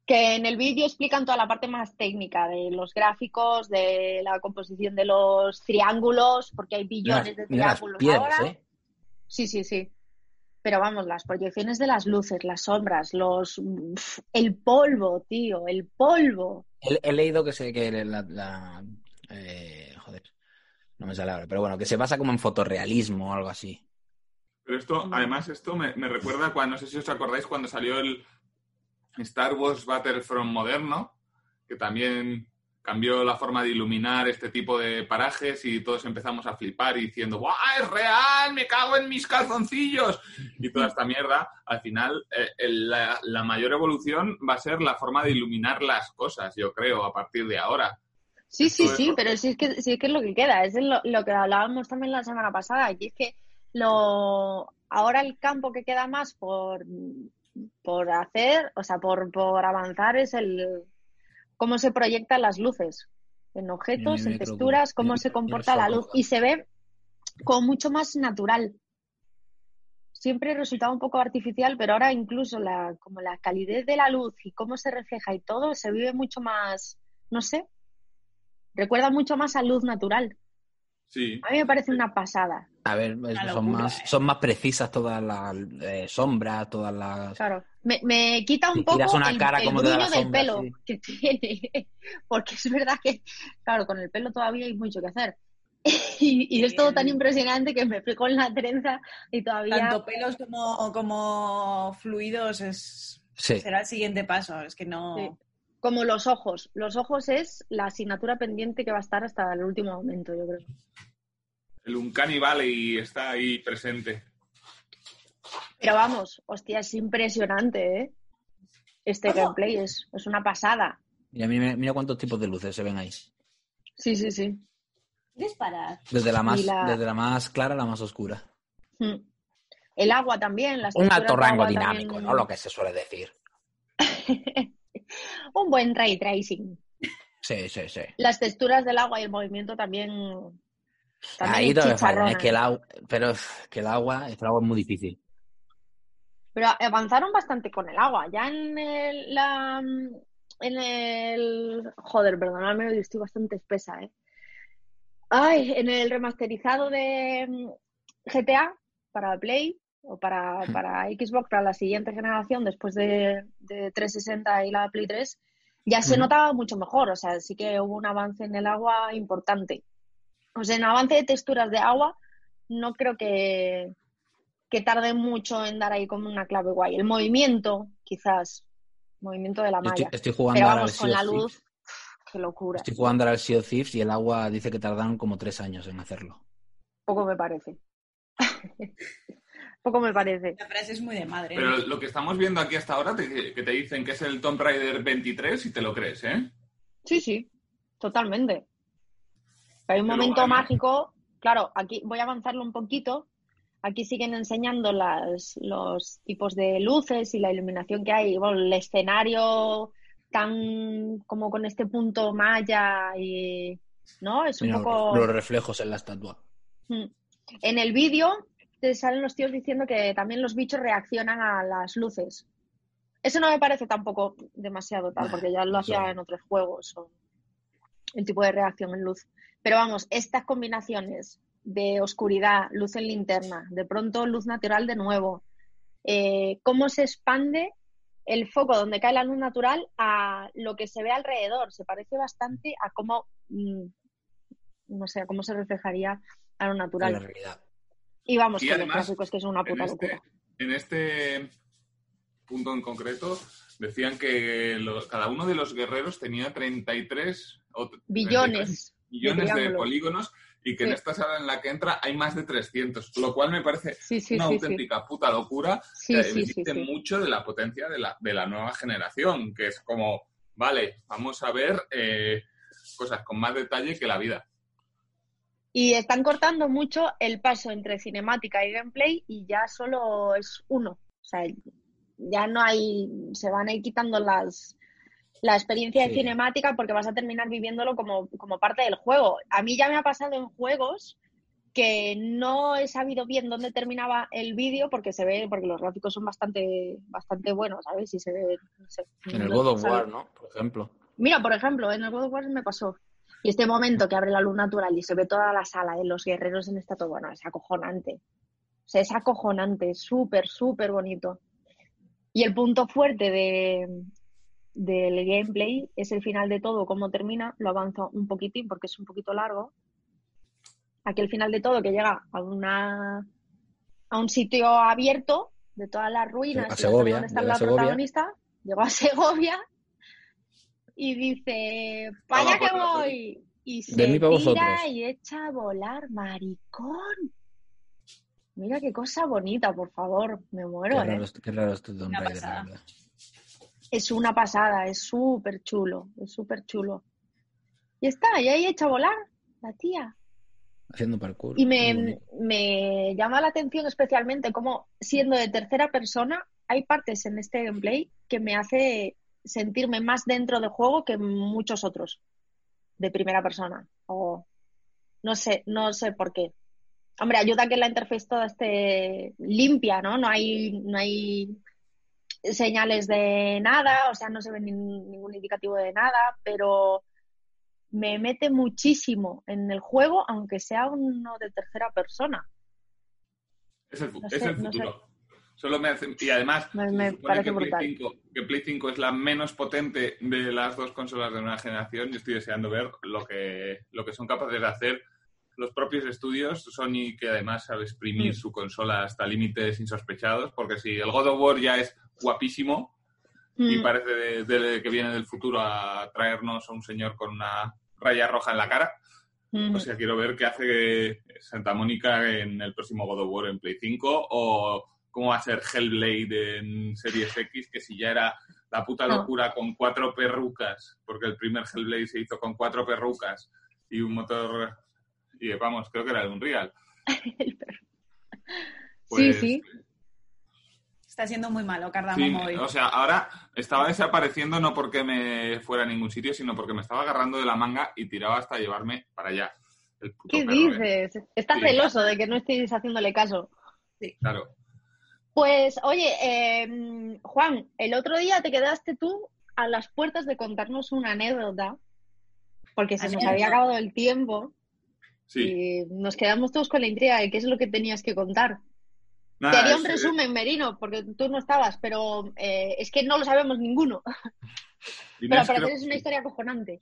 Que en el vídeo explican toda la parte más técnica de los gráficos, de la composición de los triángulos, porque hay Mira billones de las, mira las triángulos piedras, ahora. ¿eh? Sí, sí, sí. Pero vamos, las proyecciones de las luces, las sombras, los uf, el polvo, tío, el polvo. He, he leído que se que la, la- eh, no me sale ahora, pero bueno, que se basa como en fotorrealismo o algo así. Pero esto, Mm. además, esto me, me recuerda cuando, no sé si os acordáis, cuando salió el Star Wars Battlefront moderno, que también cambió la forma de iluminar este tipo de parajes y todos empezamos a flipar y diciendo, ¡guau, es real! ¡Me cago en mis calzoncillos! Y toda esta mierda, al final, eh, el- la, la mayor evolución va a ser la forma de iluminar las cosas, yo creo, a partir de ahora. Sí, sí, sí, pero sí es que, sí es que es lo que queda, es lo, lo que hablábamos también la semana pasada, y es que lo ahora el campo que queda más por, por hacer, o sea, por, por avanzar es el cómo se proyectan las luces en objetos, en texturas, cómo se comporta la luz y se ve como mucho más natural. Siempre resultaba un poco artificial, pero ahora incluso la, como la calidez de la luz y cómo se refleja y todo se vive mucho más, no sé, recuerda mucho más a luz natural. Sí. A mí me parece una pasada. A ver, son, locura, más, ¿eh? son más precisas todas las eh, sombras, todas las... Claro. Me, me quita un Si poco una el, cara, el ¿cómo te da brillo la del sombra? pelo Sí. que tiene. <laughs> Porque es verdad que, claro, con el pelo todavía hay mucho que hacer. <laughs> Y, y es todo tan impresionante que me fijo en la trenza y todavía. Tanto pelos como, como fluidos es, Sí. será el siguiente paso. Es que no. Sí. Como los ojos. Los ojos es la asignatura pendiente que va a estar hasta el último momento, yo creo. El Uncanny Valley está ahí presente. Pero vamos, hostia, es impresionante, ¿eh? Este gameplay es, es una pasada. Y a mí me- mira cuántos tipos de luces se ven ahí. Sí, sí, sí. Disparar. Desde la más, la- desde la más clara a la más oscura. Mm. El agua también. Las Un alto rango dinámico, también- ¿no? Lo que se suele decir. <laughs> Un buen ray tracing. Sí, sí, sí. Las texturas del agua y el movimiento también. también Ahí. Es que el agua, pero es que el agua, el agua es muy difícil. Pero avanzaron bastante con el agua. Ya en el, la, en el... Joder, perdonadme, hoy estoy bastante espesa, ¿eh? Ay, en el remasterizado de mm, GTA para Play o para, Hmm. para Xbox, para la siguiente generación, después de, de 360 y la Play 3, ya se Hmm. notaba mucho mejor. O sea, sí que hubo un avance en el agua importante. O sea, en avance de texturas de agua, no creo que, que tarde mucho en dar ahí como una clave guay. El movimiento, quizás, movimiento de la Yo estoy, malla. estoy jugando Pero ahora al vamos, con la luz, qué locura. Estoy jugando ahora al Sea of Thieves y el agua dice que tardaron como tres años en hacerlo. Poco me parece. <laughs> Poco me parece. La frase es muy de madre. Pero ¿no? lo que estamos viendo aquí hasta ahora, te- que te dicen que es el Tomb Raider 23 y te lo crees, ¿eh? Sí, sí, totalmente. Hay un Pero momento mágico. Claro, aquí voy a avanzarlo un poquito. Aquí siguen enseñando las, los tipos de luces y la iluminación que hay. Bueno, el escenario tan como con este punto maya y no es un Mira, poco los reflejos en la estatua. Mm. En el vídeo te salen los tíos diciendo que también los bichos reaccionan a las luces. Eso no me parece tampoco demasiado tal, porque ya lo <laughs> hacía en otros juegos, o el tipo de reacción en luz. Pero vamos, estas combinaciones de oscuridad, luz en linterna, de pronto luz natural de nuevo, eh, cómo se expande el foco donde cae la luz natural a lo que se ve alrededor. Se parece bastante a cómo, mm, no sé, a cómo se reflejaría a lo En la natural. realidad. Y vamos, Y que además, gráficos que es una En puta este, locura. en este punto en concreto, decían que lo- cada uno de los guerreros tenía 33 o 33 Billones. millones de, polígonos y que en esta sala en la que entra hay más de 300, lo cual me parece Sí, sí, una auténtica puta locura que dice mucho de la potencia de la, de la nueva generación, que es como, vale, vamos a ver eh, cosas con más detalle que la vida. Y están cortando mucho el paso entre cinemática y gameplay y ya solo es uno. O sea, ya no hay, se van a ir quitando las, la experiencia de cinemática porque vas a terminar viviéndolo como, como parte del juego. A mí ya me ha pasado en juegos que no he sabido bien dónde terminaba el vídeo porque se ve, porque los gráficos son bastante, bastante buenos, ¿sabes? Y se ve, sé, En el God of War, ¿no? Por ejemplo. Mira, por ejemplo, en el God of War me pasó. Y este momento que abre la luz natural y se ve toda la sala de los guerreros en esta todo, bueno, es acojonante. O sea, es acojonante, súper, súper bonito. Y el punto fuerte de, del gameplay es el final de todo, cómo termina. Lo avanzo un poquitín porque es un poquito largo. Aquí el final de todo que llega a una a un sitio abierto de todas las ruinas A Segovia, donde está la Segovia. protagonista. Llegó a Segovia y dice, ¡para allá que voy! Y se tira vosotros. y echa a volar, maricón. Mira qué cosa bonita, por favor, me Qué muero, ¿eh? raro, es- qué raro este Tomb Una Raider, la pasada. verdad. Es una pasada, es súper chulo, es súper chulo. Y está, y ahí echa a volar la tía. Haciendo parkour. Y muy me, me llama la atención especialmente cómo, siendo de tercera persona, hay partes en este gameplay que me hace sentirme más dentro del juego que muchos otros de primera persona. O no sé, no sé por qué. Hombre, ayuda a que la interfaz toda esté limpia, ¿no? No hay, no hay señales de nada, o sea, no se ve nin- ningún indicativo de nada, pero me mete muchísimo en el juego, aunque sea uno de tercera persona. Es el, No es sé, el no sé. Solo me hace- y además, Me- parece que Play, brutal. 5, que Play 5 es la menos potente de las dos consolas de nueva generación. Yo estoy deseando ver lo que, lo que son capaces de hacer los propios estudios. Sony, que además sabe exprimir su consola hasta límites insospechados, porque si el God of War ya es guapísimo, y Mm. parece de- de- que viene del futuro a traernos a un señor con una raya roja en la cara. Mm. O sea, quiero ver qué hace Santa Mónica en el próximo God of War en Play 5 o cómo va a ser Hellblade en Series X, que si ya era la puta locura con cuatro perrucas, porque el primer Hellblade se hizo con cuatro perrucas y un motor, y vamos, creo que era el Unreal. <laughs> El perro. Pues, sí, sí. Está siendo muy malo, Sí, Cardamom hoy. o sea, ahora estaba desapareciendo no porque me fuera a ningún sitio, sino porque me estaba agarrando de la manga y tiraba hasta llevarme para allá. El puto ¿Qué perro, ¿eh? dices? Está Sí. celoso de que no estéis haciéndole caso. Claro. Pues, oye, eh, Juan, el otro día te quedaste tú a las puertas de contarnos una anécdota, porque se nos Anécdota. había acabado el tiempo Sí. y nos quedamos todos con la intriga de qué es lo que tenías que contar. Nada, te haría un es, eh, resumen, Merino, porque tú no estabas, pero eh, es que no lo sabemos ninguno. Pero parecer creo- es una historia acojonante.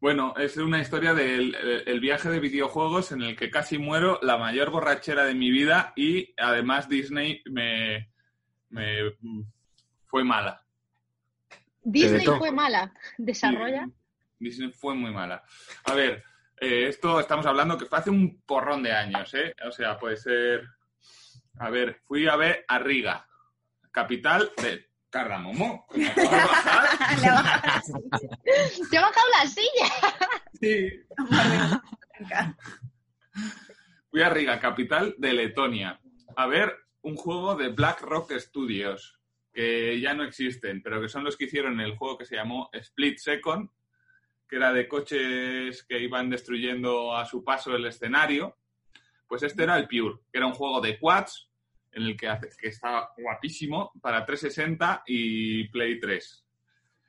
Bueno, es una historia del el- el viaje de videojuegos en el que casi muero, la mayor borrachera de mi vida y además Disney me, me fue mala. Disney fue mala. Desarrolla. Sí, Disney fue muy mala. A ver, eh, esto estamos hablando que fue hace un porrón de años, ¿eh? O sea, puede ser... A ver, fui a ver a Riga, capital de Cardamomo. <laughs> bajar. Le baja- ¡Te ha bajado la silla! Sí, <laughs> Fui a Riga, capital de Letonia, a ver un juego de Black Rock Studios, que ya no existen, pero que son los que hicieron el juego que se llamó Split Second, que era de coches que iban destruyendo a su paso el escenario. Pues este era el Pure, que era un juego de quads, en el que, hace- que estaba guapísimo para 360 y Play 3.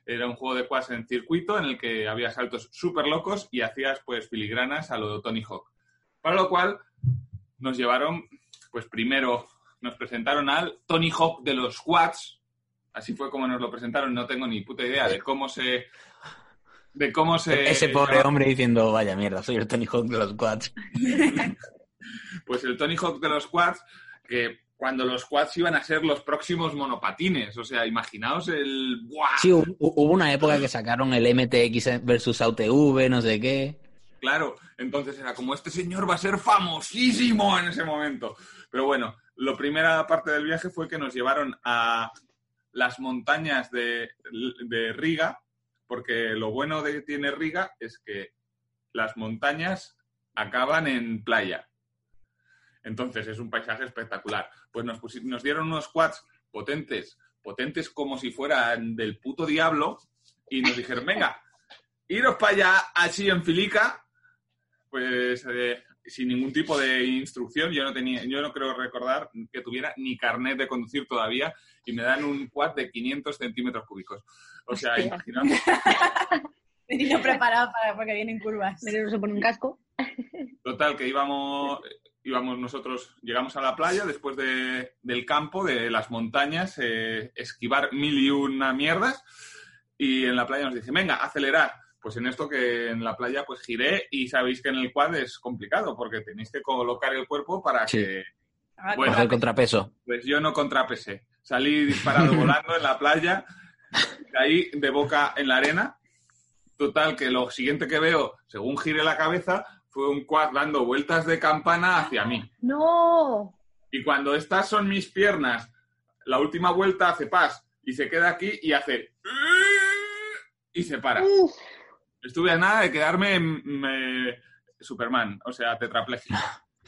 Era un juego de quads en circuito en el que había saltos súper locos y hacías pues filigranas a lo de Tony Hawk. Para lo cual nos llevaron, pues primero nos presentaron al Tony Hawk de los quads. Así fue como nos lo presentaron. No tengo ni puta idea de cómo se... De cómo se... Ese pobre hombre diciendo, vaya mierda, soy el Tony Hawk de los quads. <laughs> Pues el Tony Hawk de los quads, que cuando los quads iban a ser los próximos monopatines. O sea, imaginaos el... ¡Buah! Sí, hu- hubo una época que sacaron el MTX versus AUTV, no sé qué. Claro, entonces era como este señor va a ser famosísimo en ese momento. Pero bueno, la primera parte del viaje fue que nos llevaron a las montañas de, de Riga, porque lo bueno de que tiene Riga es que las montañas acaban en playa. Entonces es un paisaje espectacular. Pues nos, nos dieron unos quads potentes, potentes como si fueran del puto diablo, y nos dijeron, venga, iros para allá así en filica, pues eh, sin ningún tipo de instrucción. Yo no tenía, yo no creo recordar que tuviera ni carnet de conducir todavía y me dan un quad de 500 centímetros cúbicos. O sea, Hostia. imaginaos. <laughs> Venido preparado para porque vienen curvas. Se pone un casco. Total, que íbamos, íbamos nosotros, llegamos a la playa después de- del campo, de las montañas, eh, esquivar mil y una mierdas. Y en la playa nos dice, venga, acelerar. Pues en esto que en la playa pues giré y sabéis que en el quad es complicado porque tenéis que colocar el cuerpo para Sí. que Ah, Bueno. Coger contrapeso. Pues yo no contrapesé. Salí disparado <laughs> volando en la playa, caí de boca en la arena. Total, que lo siguiente que veo, según giré la cabeza, fue un quad dando vueltas de campana hacia mí. ¡No! Y cuando estas son mis piernas, la última vuelta hace paz y se queda aquí y hace... Y se para. Uf, Estuve a nada de quedarme me- Superman, o sea, tetrapléjico.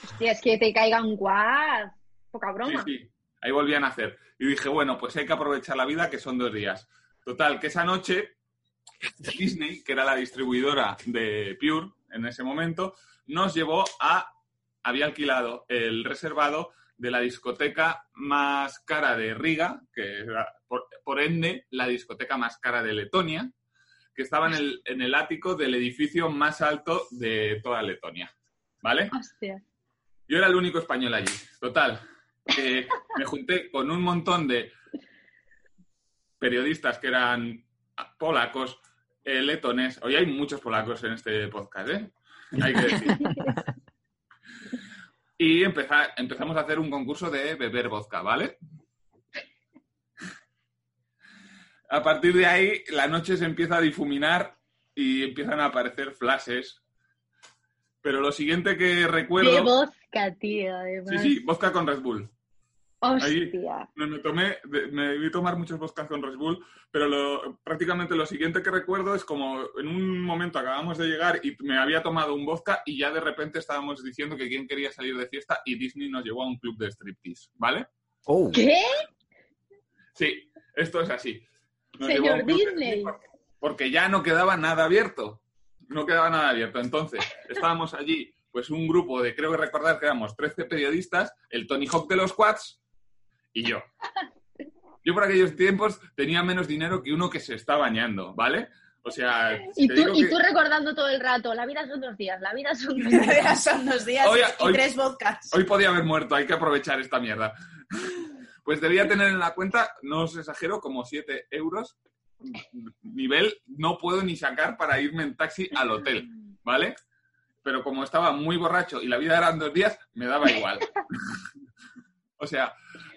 hostia, es que te caiga un quad. Poca Sí, broma. sí. Ahí volvían a hacer. Y dije, bueno, pues hay que aprovechar la vida, que son dos días. Total, que esa noche Disney, que era la distribuidora de Pure en ese momento, nos llevó a... Había alquilado el reservado de la discoteca más cara de Riga, que era, por, por ende, la discoteca más cara de Letonia, que estaba en el, en el ático del edificio más alto de toda Letonia. ¿Vale? Hostia. Yo era el único español allí. Total. que me junté con un montón de periodistas que eran polacos, eh, letones. Hoy hay muchos polacos en este podcast, ¿eh? Hay que decir. <laughs> Y empeza- empezamos a hacer un concurso de beber vodka, ¿vale? A partir de ahí, la noche se empieza a difuminar y empiezan a aparecer flashes. Pero lo siguiente que De recuerdo... vodka, tío, Sí, sí, vodka con Red Bull. Ahí-. Me, me tomé, de- me debí tomar muchos vodkas con Red Bull, pero lo- prácticamente lo siguiente que recuerdo es como en un momento acabamos de llegar y me había tomado un vodka y ya de repente estábamos diciendo que quién quería salir de fiesta y Disney nos llevó a un club de striptease, ¿vale? Oh. ¿Qué? Sí, esto es así. Nos Señor Disney. porque ya no quedaba nada abierto. No quedaba nada abierto. Entonces, estábamos allí, pues un grupo de, creo que recordar que éramos 13 periodistas, el Tony Hawk de los Quads y yo. Yo por aquellos tiempos tenía menos dinero que uno que se está bañando, ¿vale? O sea, Y tú, y que- tú recordando todo el rato, la vida son dos días, la vida son <laughs> dos días. Ya son dos días Hoy- y hoy- tres vodkas. Hoy podía haber muerto, hay que aprovechar esta mierda. Pues debía tener en la cuenta, no os exagero, como 7 euros. Nivel no puedo ni sacar para irme en taxi al hotel, ¿vale? Pero como estaba muy borracho y la vida eran dos días, me daba igual. <laughs> o sea,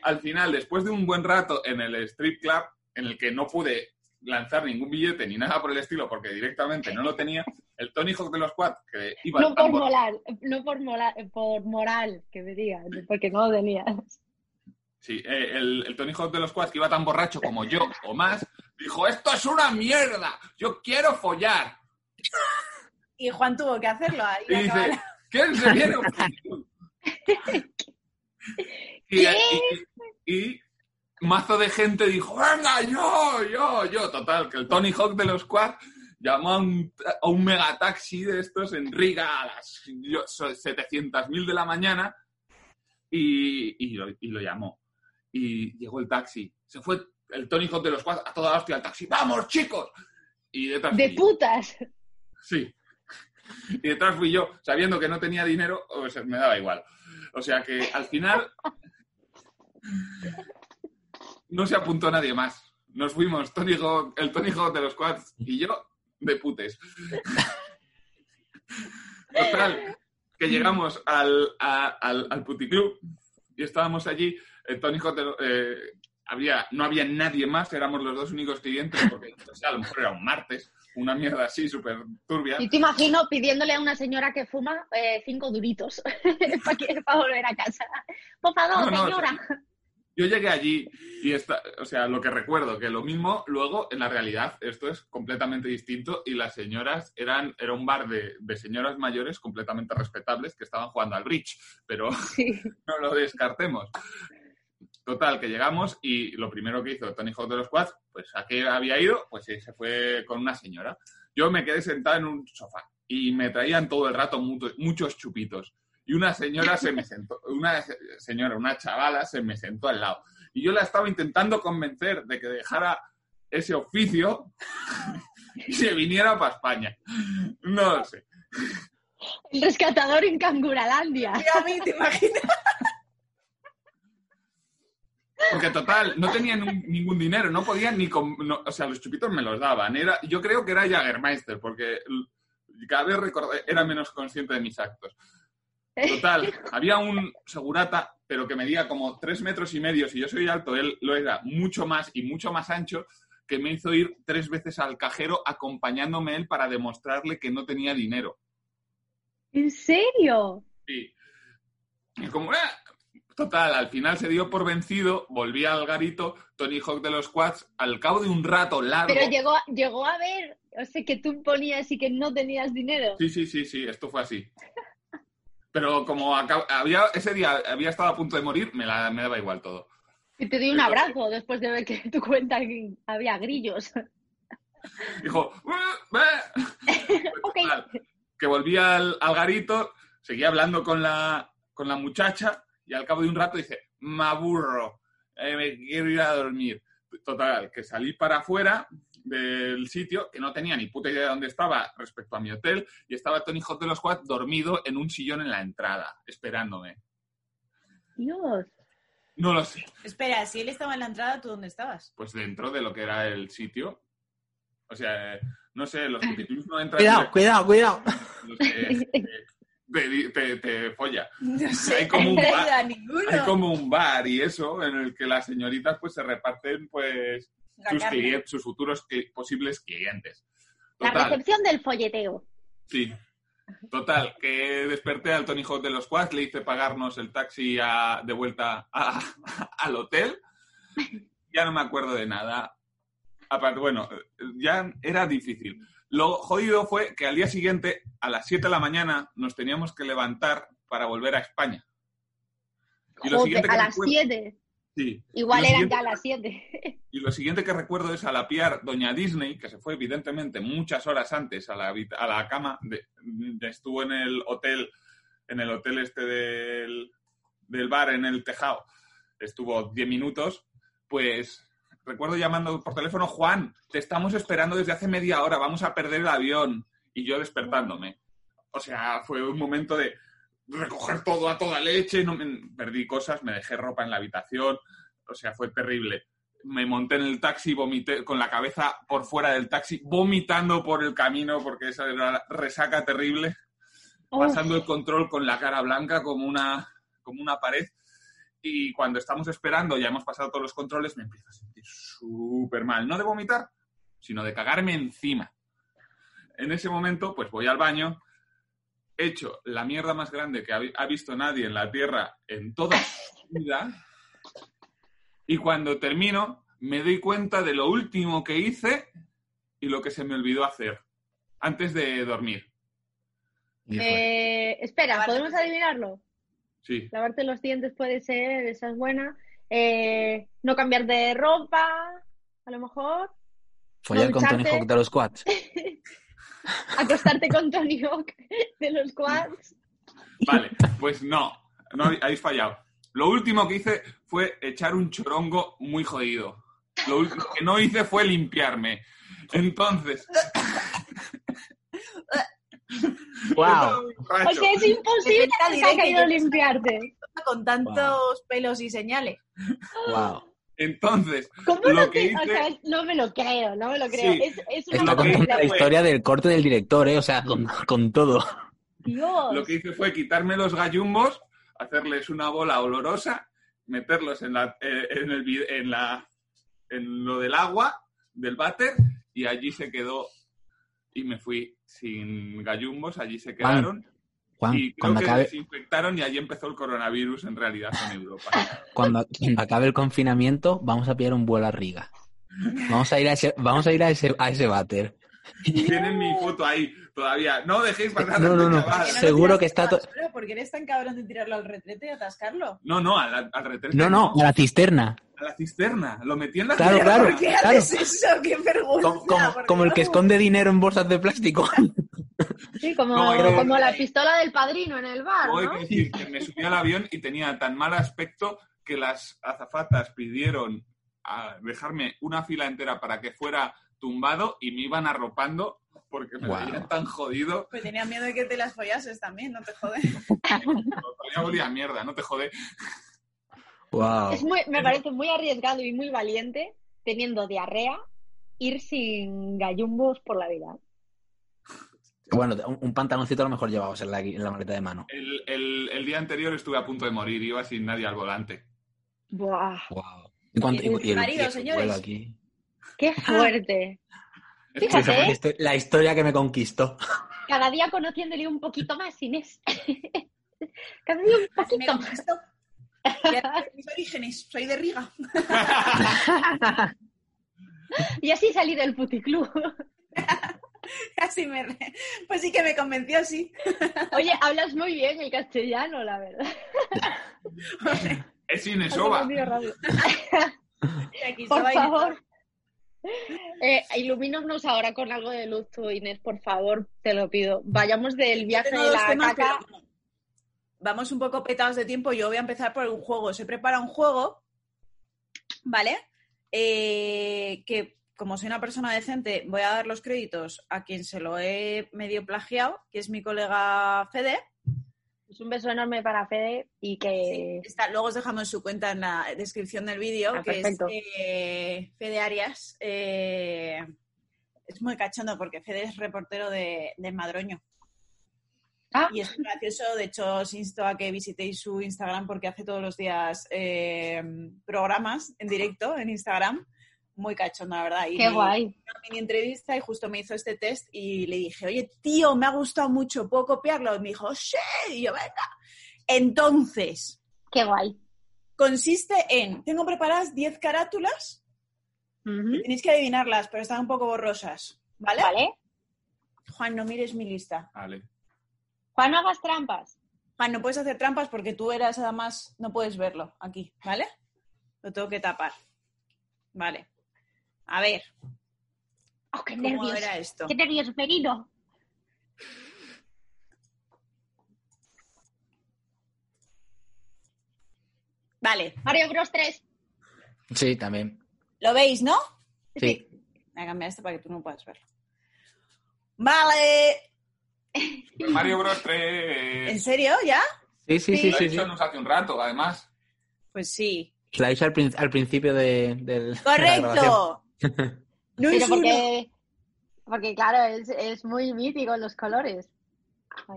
al final, después de un buen rato en el strip club, en el que no pude lanzar ningún billete ni nada por el estilo, porque directamente no lo tenía, el Tony Hawk de los Quad, que iba No por moral, no por, mola- por moral, que me digan, porque no lo tenías. Sí, eh, el, el Tony Hawk de los Quads, que iba tan borracho como yo o más, dijo, esto es una mierda, yo quiero follar. Y Juan tuvo que hacerlo ahí. Y dice, acabar. ¿quién se viene? <laughs> a follar?". y, ¿Qué? y- y mazo de gente dijo, venga, yo, yo, yo. Total, que el Tony Hawk de los Quads llamó a un, a un megataxi de estos en Riga a las 700.000 de la mañana y, y lo, y lo llamó. Y llegó el taxi. Se fue el Tony Hawk de los Quads a toda hostia al taxi. ¡Vamos, chicos! Y detrás De putas. Sí. Y detrás fui yo, sabiendo que no tenía dinero, pues me daba igual. O sea que al final no se apuntó nadie más. Nos fuimos, Tony Hawk- el Tony Hawk de los Quads y yo de putes. Total, que llegamos al, a- al, al puticlub y estábamos allí. El Tony Hawk de eh, había, no había nadie más, éramos los dos únicos clientes, porque o sea, a lo mejor era un martes, una mierda así, súper turbia. Y te imagino pidiéndole a una señora que fuma eh, cinco duritos <laughs> para volver a casa. Por favor, No, no, señora. Yo llegué allí y, esta, o sea, lo que recuerdo, que lo mismo, luego, en la realidad, esto es completamente distinto y las señoras eran, era un bar de, de señoras mayores completamente respetables que estaban jugando al bridge, pero <laughs> Sí. no lo descartemos. Total, que llegamos y lo primero que hizo Tony Hawk de los Quads, pues a qué había ido, pues sí, se fue con una señora. Yo me quedé sentado en un sofá y me traían todo el rato mucho- muchos chupitos. Y una señora se me sentó, una se- señora, una chavala se me sentó al lado. Y yo la estaba intentando convencer de que dejara ese oficio <laughs> y se viniera para España. No lo sé. El rescatador en Canguralandia. Y a mí, ¿te imaginas? Porque total, no tenían ningún dinero, no podían ni... com- no- o sea, los chupitos me los daban. Era, yo creo que era Jagermeister, porque cada vez recordé- era menos consciente de mis actos. Total, había un segurata, pero que medía como tres metros y medio. Si yo soy alto, él lo era mucho más y mucho más ancho, que me hizo ir tres veces al cajero acompañándome él para demostrarle que no tenía dinero. ¿En serio? Sí. Y como, ¡ah! Total, al final se dio por vencido, volví al garito, Tony Hawk de los Quads, al cabo de un rato largo. Pero llegó, llegó a ver, o sea, que tú ponías y que no tenías dinero. Sí, sí, sí, sí, esto fue así. Pero como había, ese día había estado a punto de morir, me, la, me daba igual todo. Y te di un abrazo después de ver que tu cuenta <laughs> había grillos. Dijo, "Ah, ve". <laughs> Ok. Total, que volví al, al garito, seguía hablando con la, con la muchacha y al cabo de un rato dice, me aburro, eh, me quiero ir a dormir. Total, que salí para afuera del sitio, que no tenía ni puta idea de dónde estaba respecto a mi hotel, y estaba Tony Hawk de los Quad dormido en un sillón en la entrada, esperándome. Dios. No lo sé, Espera, si él estaba en la entrada, ¿tú dónde estabas? pues dentro de lo que era el sitio. O sea, no sé, los puticlubs no entran... Cuidado, cuidado, cuidado. los que, te, te- te folla. No sé, Hay como un bar. Hay como un bar y eso, en el que las señoritas pues se reparten pues sus, futuros cli- posibles clientes. La recepción del folleteo. sí. Total, que desperté al Tony Hawk de los Quads, le hice pagarnos el taxi a- de vuelta a- <laughs> al hotel. Ya no me acuerdo de nada. Aparte, bueno, ya era difícil. Lo jodido fue que al día siguiente, a las 7 de la mañana, nos teníamos que levantar para volver a España. Y lo Joder, siguiente que a las recuerdo- 7. Sí. Igual eran ya a las 7. Y lo siguiente que recuerdo es a la piar Doña Disney, que se fue evidentemente muchas horas antes a la, a la cama, de, de- estuvo en el hotel, en el hotel este del, del bar en el tejado, estuvo 10 minutos, pues recuerdo llamando por teléfono, Juan, te estamos esperando desde hace media hora, vamos a perder el avión, y yo despertándome. O sea, fue un momento de recoger todo a toda leche, no me- perdí cosas, me dejé ropa en la habitación, o sea, fue terrible. Me monté en el taxi, vomité con la cabeza por fuera del taxi, vomitando por el camino porque esa era la resaca terrible, pasando el control con la cara blanca como una, como una pared. Y cuando estamos esperando, ya hemos pasado todos los controles, me empiezo a sentir súper mal. No de vomitar, sino de cagarme encima. En ese momento, pues voy al baño, hecho la mierda más grande que ha, vi- ha visto nadie en la Tierra en toda su <laughs> vida. Y cuando termino, me doy cuenta de lo último que hice y lo que se me olvidó hacer antes de dormir. Eh, espera, Lavarte ¿podemos los adivinarlo? Sí, Lavarte los dientes puede ser, esa es buena. Eh, no cambiar de ropa, a lo mejor. follar con Tony. Hawk de los quads. <laughs> Acostarte con Tony Hawk de los quads. vale, pues no, no habéis fallado. Lo último que hice fue echar un chorongo muy jodido. Lo último que no hice fue limpiarme. Entonces, ¡Wow! Es que es imposible que ha directa, caído limpiarte. Con tantos pelos y señales. ¡Wow! Entonces, ¿Cómo Lo no, que te- hice- o sea, no me lo creo, no me lo creo. Sí. Es, es una Está contando la fue- historia del corte del director, ¿eh? O sea, con, con todo. Dios. lo que hice fue quitarme los gallumbos, hacerles una bola olorosa, meterlos en, la, eh, en, el, en, la, en lo del agua, del váter, y allí se quedó. Y me fui sin gallumbos, allí se quedaron. Juan, y creo cuando que acabe, desinfectaron y allí empezó el coronavirus en realidad en Europa. <laughs> cuando, cuando acabe el confinamiento, vamos a pillar un vuelo a Riga. Vamos a ir a ese, vamos a ir a ese, a ese váter. Tienen mi foto ahí todavía. No dejéis pasar No, no, no. chaval. ¿Por qué no lo Seguro que está a la to- basura? ¿Por qué eres tan cabrón de tirarlo al retrete y atascarlo? No, no, al, al retrete. No, no, a la cisterna. A la cisterna. Lo metí en la Claro, cisterna. claro. ¿Por qué claro. haces eso? ¡Qué vergüenza! Como, como- por como el que esconde dinero en bolsas de plástico. <laughs> Sí, como, No, como la pistola del padrino en el bar, hay ¿no? que decir que me subí al avión y tenía tan mal aspecto que las azafatas pidieron a dejarme una fila entera para que fuera tumbado y me iban arropando porque me veían tan jodido. Pues tenía miedo de que te las follases también, no te jodes. Todavía olía a mierda, no te jode. wow. Es muy, me parece muy arriesgado y muy valiente, teniendo diarrea, ir sin gallumbos por la vida. Bueno, un, pantaloncito a lo mejor llevabas en la, en la maleta de mano. El, el- el día anterior estuve a punto de morir, iba sin nadie al volante. Buah, Wow. ¿Y, cuánto- y- y el- Marido, y el señores. aquí? qué <laughs> fuerte. Esa fue la, Fíjate, histo- la historia que me conquistó. cada día conociéndole un poquito más, Inés. <laughs> cada día un Me poquito más. Mis orígenes, soy de Riga. <laughs> Y así salí del puticlub. <laughs> Así me... re- Pues sí que me convenció, sí. Oye, hablas muy bien el castellano, la verdad. Es. <laughs> Aquí Por favor. Eh, ilumínanos ahora con algo de luz, tú, Inés, por favor, te lo pido. Vayamos del viaje de la temas, caca. Vamos un poco petados de tiempo. Yo voy a empezar por un juego. Se prepara un juego, ¿vale? Eh, que como soy una persona decente, voy a dar los créditos a quien se lo he medio plagiado, que es mi colega Fede. Es un beso enorme para Fede y que Está, luego os dejamos su cuenta en la descripción del vídeo, Ah, que perfecto. es eh, Fede Arias. Eh, es muy cachondo porque Fede es reportero de, de Madroño. Ah. Y es muy gracioso. De hecho, os insto a que visitéis su Instagram porque hace todos los días eh, programas en directo en Instagram. Muy cachondo, la verdad. Y Qué me- guay. una mini entrevista y justo me hizo este test y le dije, oye, tío, me ha gustado mucho, ¿puedo copiarlo? Y me dijo, sí, y yo, venga. Entonces, Qué guay. consiste en, tengo preparadas 10 carátulas, tenéis que adivinarlas, pero están un poco borrosas, ¿vale? ¿Vale? Juan, no mires mi lista. Vale. Juan, no hagas trampas. Juan, no puedes hacer trampas porque tú eras además, no puedes verlo aquí, ¿vale? Lo tengo que tapar. Vale. A ver, Oh, qué ¿cómo nervios. era esto? Qué nervios, Merino. Vale, Mario Bros 3. Sí, también. ¿lo veis, no? Sí. Voy a cambiar esto para que tú no puedas verlo. Vale. <laughs> Mario Bros. ¿En 3. serio ya? Sí, sí, sí, sí. sí. hecho nos hace un rato, además. Pues sí. La hice al, prin- al principio de, del- de la grabación. ¡Correcto! <laughs> No Pero es uno. porque, porque claro, es, es muy mítico los colores.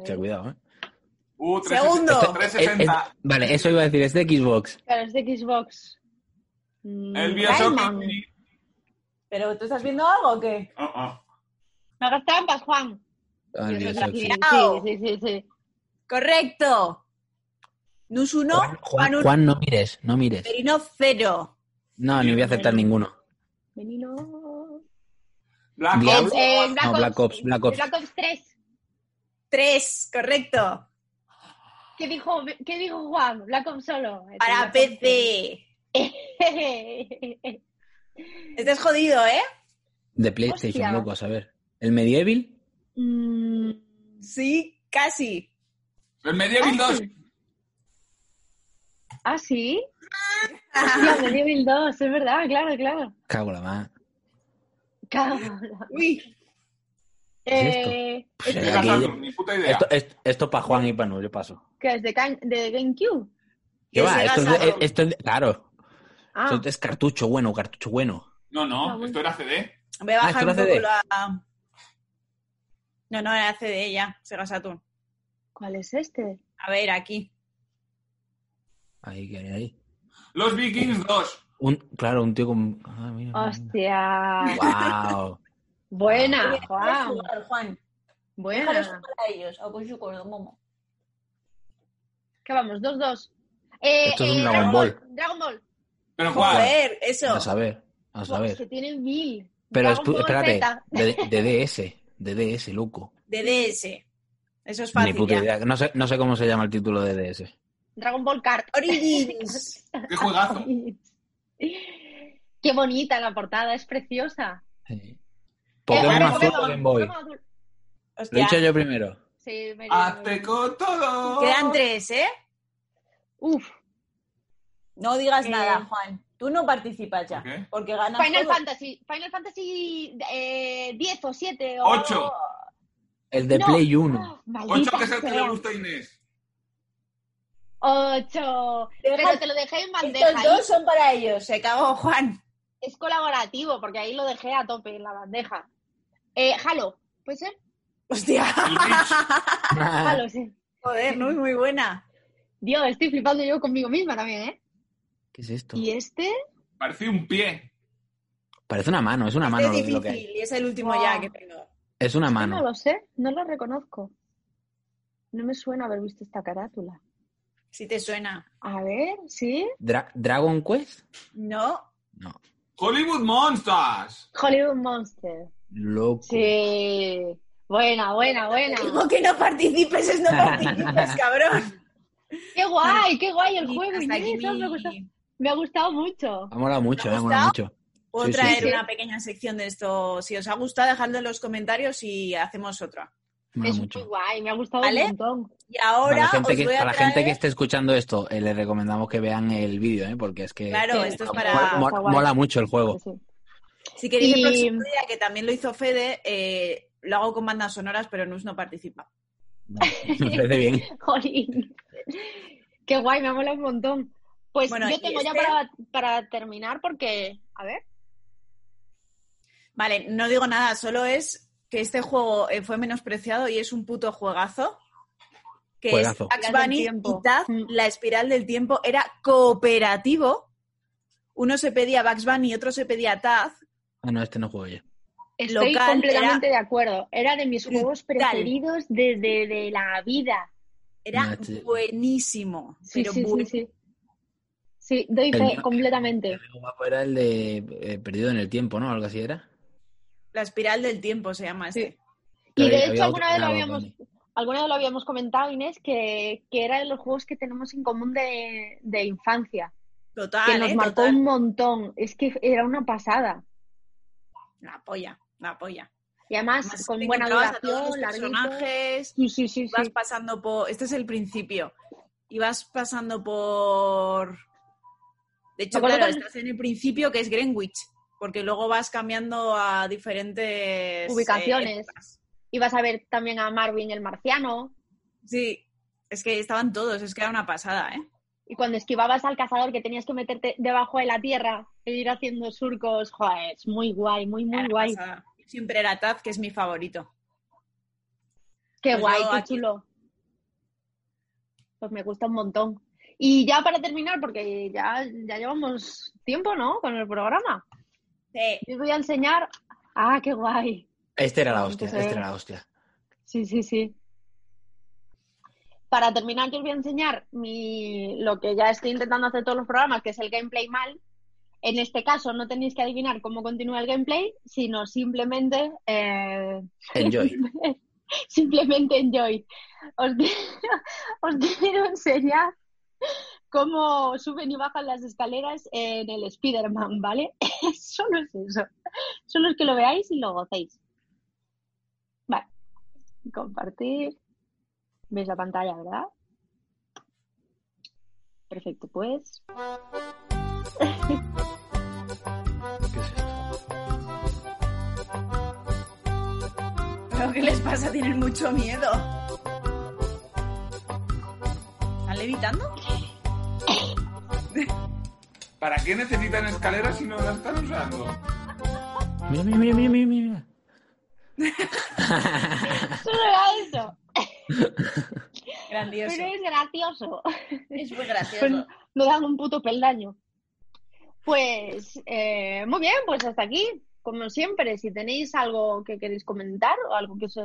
Ten cuidado, ¿eh? Uh, Segundo. 360. Es- es- 360. vale, eso iba a decir, es de Xbox. Claro, es de Xbox. Mm, El Bioshock. ¿Pero tú estás viendo algo o qué? Oh, oh. No hagas trampas, Juan. Ah, el Bioshock sí. Sí, sí, sí, sí. ¡Correcto! Nus 1, Juan, Juan Juan, 1, Juan, no mires, no mires. Merino 0. No, ni voy a aceptar ninguno. Menino. Black Diablo. Ops. Eh, Black, No, Ops, Black Ops, Black Ops. Black Ops 3. 3, correcto. ¿Qué dijo, ¿Qué dijo Juan? Black Ops solo. Para Black PC. 3. Este es jodido, ¿eh? De PlayStation, Hostia. locos, a ver. ¿El Medieval? Mm, Sí, casi. El Medieval 2. ¿Ah, sí? Hostia, Medieval 2, es verdad, claro, claro. Cago la más. Cabrón. Uy, ¿Qué es esto? Eh, Ni aquí- Saturn, Ni puta idea. Esto, esto, esto para Juan y para no, yo paso. ¿Qué es de, de GameCube? ¿Qué va? Esto es, de, Saturn. esto es de- Claro, Ah, esto es cartucho bueno, cartucho bueno. No, Ah, no, bueno. esto era CD. Voy a Ah, bajar ¿esto un poco de? la... No, no, era CD ya, Sega Saturn. ¿cuál es este? A ver, aquí. Ahí, hay ahí. Los Vikings 2. Un, claro, un tío con. Ah, mira. Hostia. Wow. Buena, Juan. jugar, Juan. Buena. jugar a ellos. A con su momo. ¿Qué vamos? Dos, dos. Eh, Esto es un eh, Dragon Ball. Dragon Ball. Pero ¿cuál? Joder, eso. A saber, a saber. que tienen mil. Pero Dragon Ball espérate, Z. de, de DS, de DS, loco. De DS. Eso es Ni fácil. puta ya. idea. No sé, no sé cómo se llama el título de DS. Dragon Ball Kart. Origins. <laughs> Qué juegazo. Qué bonita la portada, es preciosa. Sí. Pokémon azul Game Boy. Lo he dicho yo primero. Sí, me- Hazte con todo. Quedan tres, ¿eh? Uf, No digas Eh. nada, Juan. Tú no participas ya. Porque ganas Final todo. Fantasy. Final Fantasy eh, 10 o 7 o... Ocho. El de No. Play 1. Ah, maldita Ocho que es el que le gusta a Inés. Ocho. Deja- Pero te lo dejé en bandeja. Estos ahí. dos son para ellos. Se cagó Juan. Es colaborativo, porque ahí lo dejé a tope en la bandeja. Eh, Halo, ¿puede ser? Hostia. Halo, <laughs> sí. Joder, no es muy buena. Dios, estoy flipando yo conmigo misma también, ¿eh? ¿Qué es esto? ¿Y este? Parece un pie. Parece una mano, es una mano Este es lo, lo que hay. difícil y es el último Wow. ya que tengo. Es una No mano. lo sé, no lo reconozco. No me suena haber visto esta carátula. Si te suena. A ver, ¿sí? Dra- ¿Dragon Quest? No. No. Hollywood Monsters. Hollywood Monster. Loco. Sí. Buena, buena, buena. <laughs> Digo que no participes, es no participes, <laughs> cabrón. Qué guay, qué guay el juego. me, ha gustado, me ha gustado mucho. Ha molado mucho, ¿Te ha me ha molado mucho. Puedo Sí, sí, traer sí. una pequeña sección de esto. Si os ha gustado, dejadlo en los comentarios y hacemos otra. Mola es mucho. muy guay, me ha gustado ¿Vale? un montón. Y Para ahora la gente, os que, voy a para la gente que esté escuchando esto, eh, les recomendamos que vean el vídeo, ¿eh? porque es que Claro, Sí, esto es para... mola mucho el juego. Sí. Si queréis el próximo día, que también lo hizo Fede, eh, lo hago con bandas sonoras, pero Nus no participa. <laughs> Me parece bien. <laughs> Jolín. Qué guay, me ha molado un montón. Pues Bueno, yo tengo ya este- para, para terminar porque, a ver, Vale, no digo nada, solo es que este juego eh, fue menospreciado y es un puto juegazo. Que Juegazo. es del Bunny y Taz, Mm. la espiral del tiempo, era cooperativo. uno se pedía Bugs Bunny y otro se pedía Taz. Ah, no, este no juego yo. Estoy Local completamente era- de acuerdo. Era de mis juegos preferidos desde de la vida. Era No, buenísimo. Sí, pero sí, sí, buen- sí. Sí, doy fe completamente. El más guapo era el de eh, Perdido en el Tiempo, ¿no? Algo así era. La espiral del tiempo se llama este. Y de hecho, alguna vez, lo habíamos, alguna vez lo habíamos comentado, Inés, que, que era de los juegos que tenemos en común de, de infancia. Total, que nos ¿eh? marcó Total. un montón. Es que era una pasada. La polla, la polla. Y además, Además, con buena encontrabas a todos duración, los personajes, Sí, sí, sí, vas sí. pasando por... Este es el principio. Y vas pasando por... De hecho, claro, estás en el principio que es Greenwich, porque luego vas cambiando a diferentes... eh, Ubicaciones. épocas. Y vas a ver también a Marvin el marciano. Sí, es que estaban todos, es que era una pasada, ¿eh? Y cuando esquivabas al cazador que tenías que meterte debajo de la tierra e ir haciendo surcos, joder, es muy guay, muy, muy Era guay. pasada. Siempre era Taz, que es mi favorito. Qué Pues guay, qué aquí- chulo. Pues me gusta un montón. Y ya para terminar, porque ya, ya llevamos tiempo, ¿no? Con el programa. Sí. Yo os voy a enseñar. Ah, qué guay. Este era la hostia, este era la hostia. Sí, sí, sí. Para terminar, yo os voy a enseñar mi, lo que ya estoy intentando hacer todos los programas, que es el gameplay mal. En este caso, no tenéis que adivinar cómo continúa el gameplay, sino simplemente eh, Enjoy. <laughs> simplemente enjoy. Os quiero, <laughs> os quiero enseñar cómo suben y bajan las escaleras en el Spider-Man, ¿vale? <laughs> Solo es eso. Solo es que lo veáis y lo gocéis. Vale. Compartir. ¿Veis la pantalla, verdad? Perfecto, pues. ¿Qué es les pasa? Tienen mucho miedo. ¿Están levitando? ¿Para qué necesitan escaleras si no las están usando? Mira, mira, mira, mira, mira, mira. Solo era eso. Grandioso. Pero es gracioso. Es muy Pues gracioso. me dan un puto peldaño. Pues eh, muy bien, pues hasta aquí. Como siempre, si tenéis algo que queréis comentar o algo que os,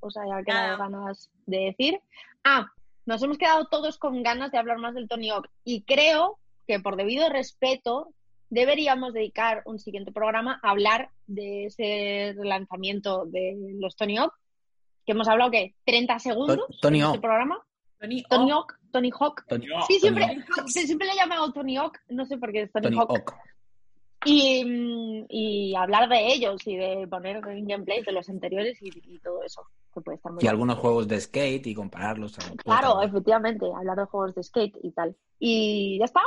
os haya quedado ganas de decir. Ah, nos hemos quedado todos con ganas de hablar más del Tony Hawk y creo que por debido respeto deberíamos dedicar un siguiente programa a hablar de ese lanzamiento de los Tony Hawk, que hemos hablado que 30 segundos Tony en Hawk. este programa. Tony, Tony Hawk, Tony Hawk. Tony, Yo, Sí, siempre, Tony siempre le he llamado Tony Hawk, no sé por qué es Tony, Tony Hawk. Y, mm, y hablar de ellos y de poner en gameplay de los anteriores y, y todo eso, que puede estar muy Y bien. algunos juegos de skate y compararlos. a- Claro, efectivamente, hablar de juegos de skate y tal. Y ya está,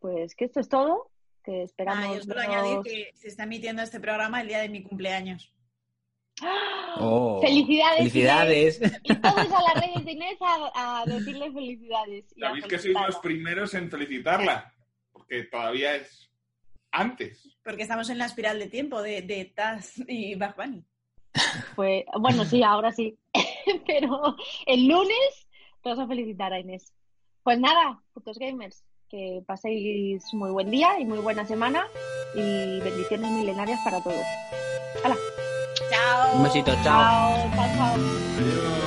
pues que esto es todo, que Ah, esperamos. yo solo añadir que se está emitiendo este programa el día de mi cumpleaños. ¡Ah! Oh, Felicidades, Felicidades. Inés. Y todos a las redes de Inés a, a decirle felicidades. y a Sabéis que sois los primeros en felicitarla, porque todavía es antes. Porque estamos en la espiral de tiempo de, de Taz y Bad Bunny. <laughs> Pues, bueno, sí, ahora sí. <laughs> Pero el lunes te vas a felicitar a Inés. Pues nada, putos gamers, que paséis muy buen día y muy buena semana y bendiciones milenarias para todos. ¡Hala! Chao. Un besito, chao. Chao, chao, chao.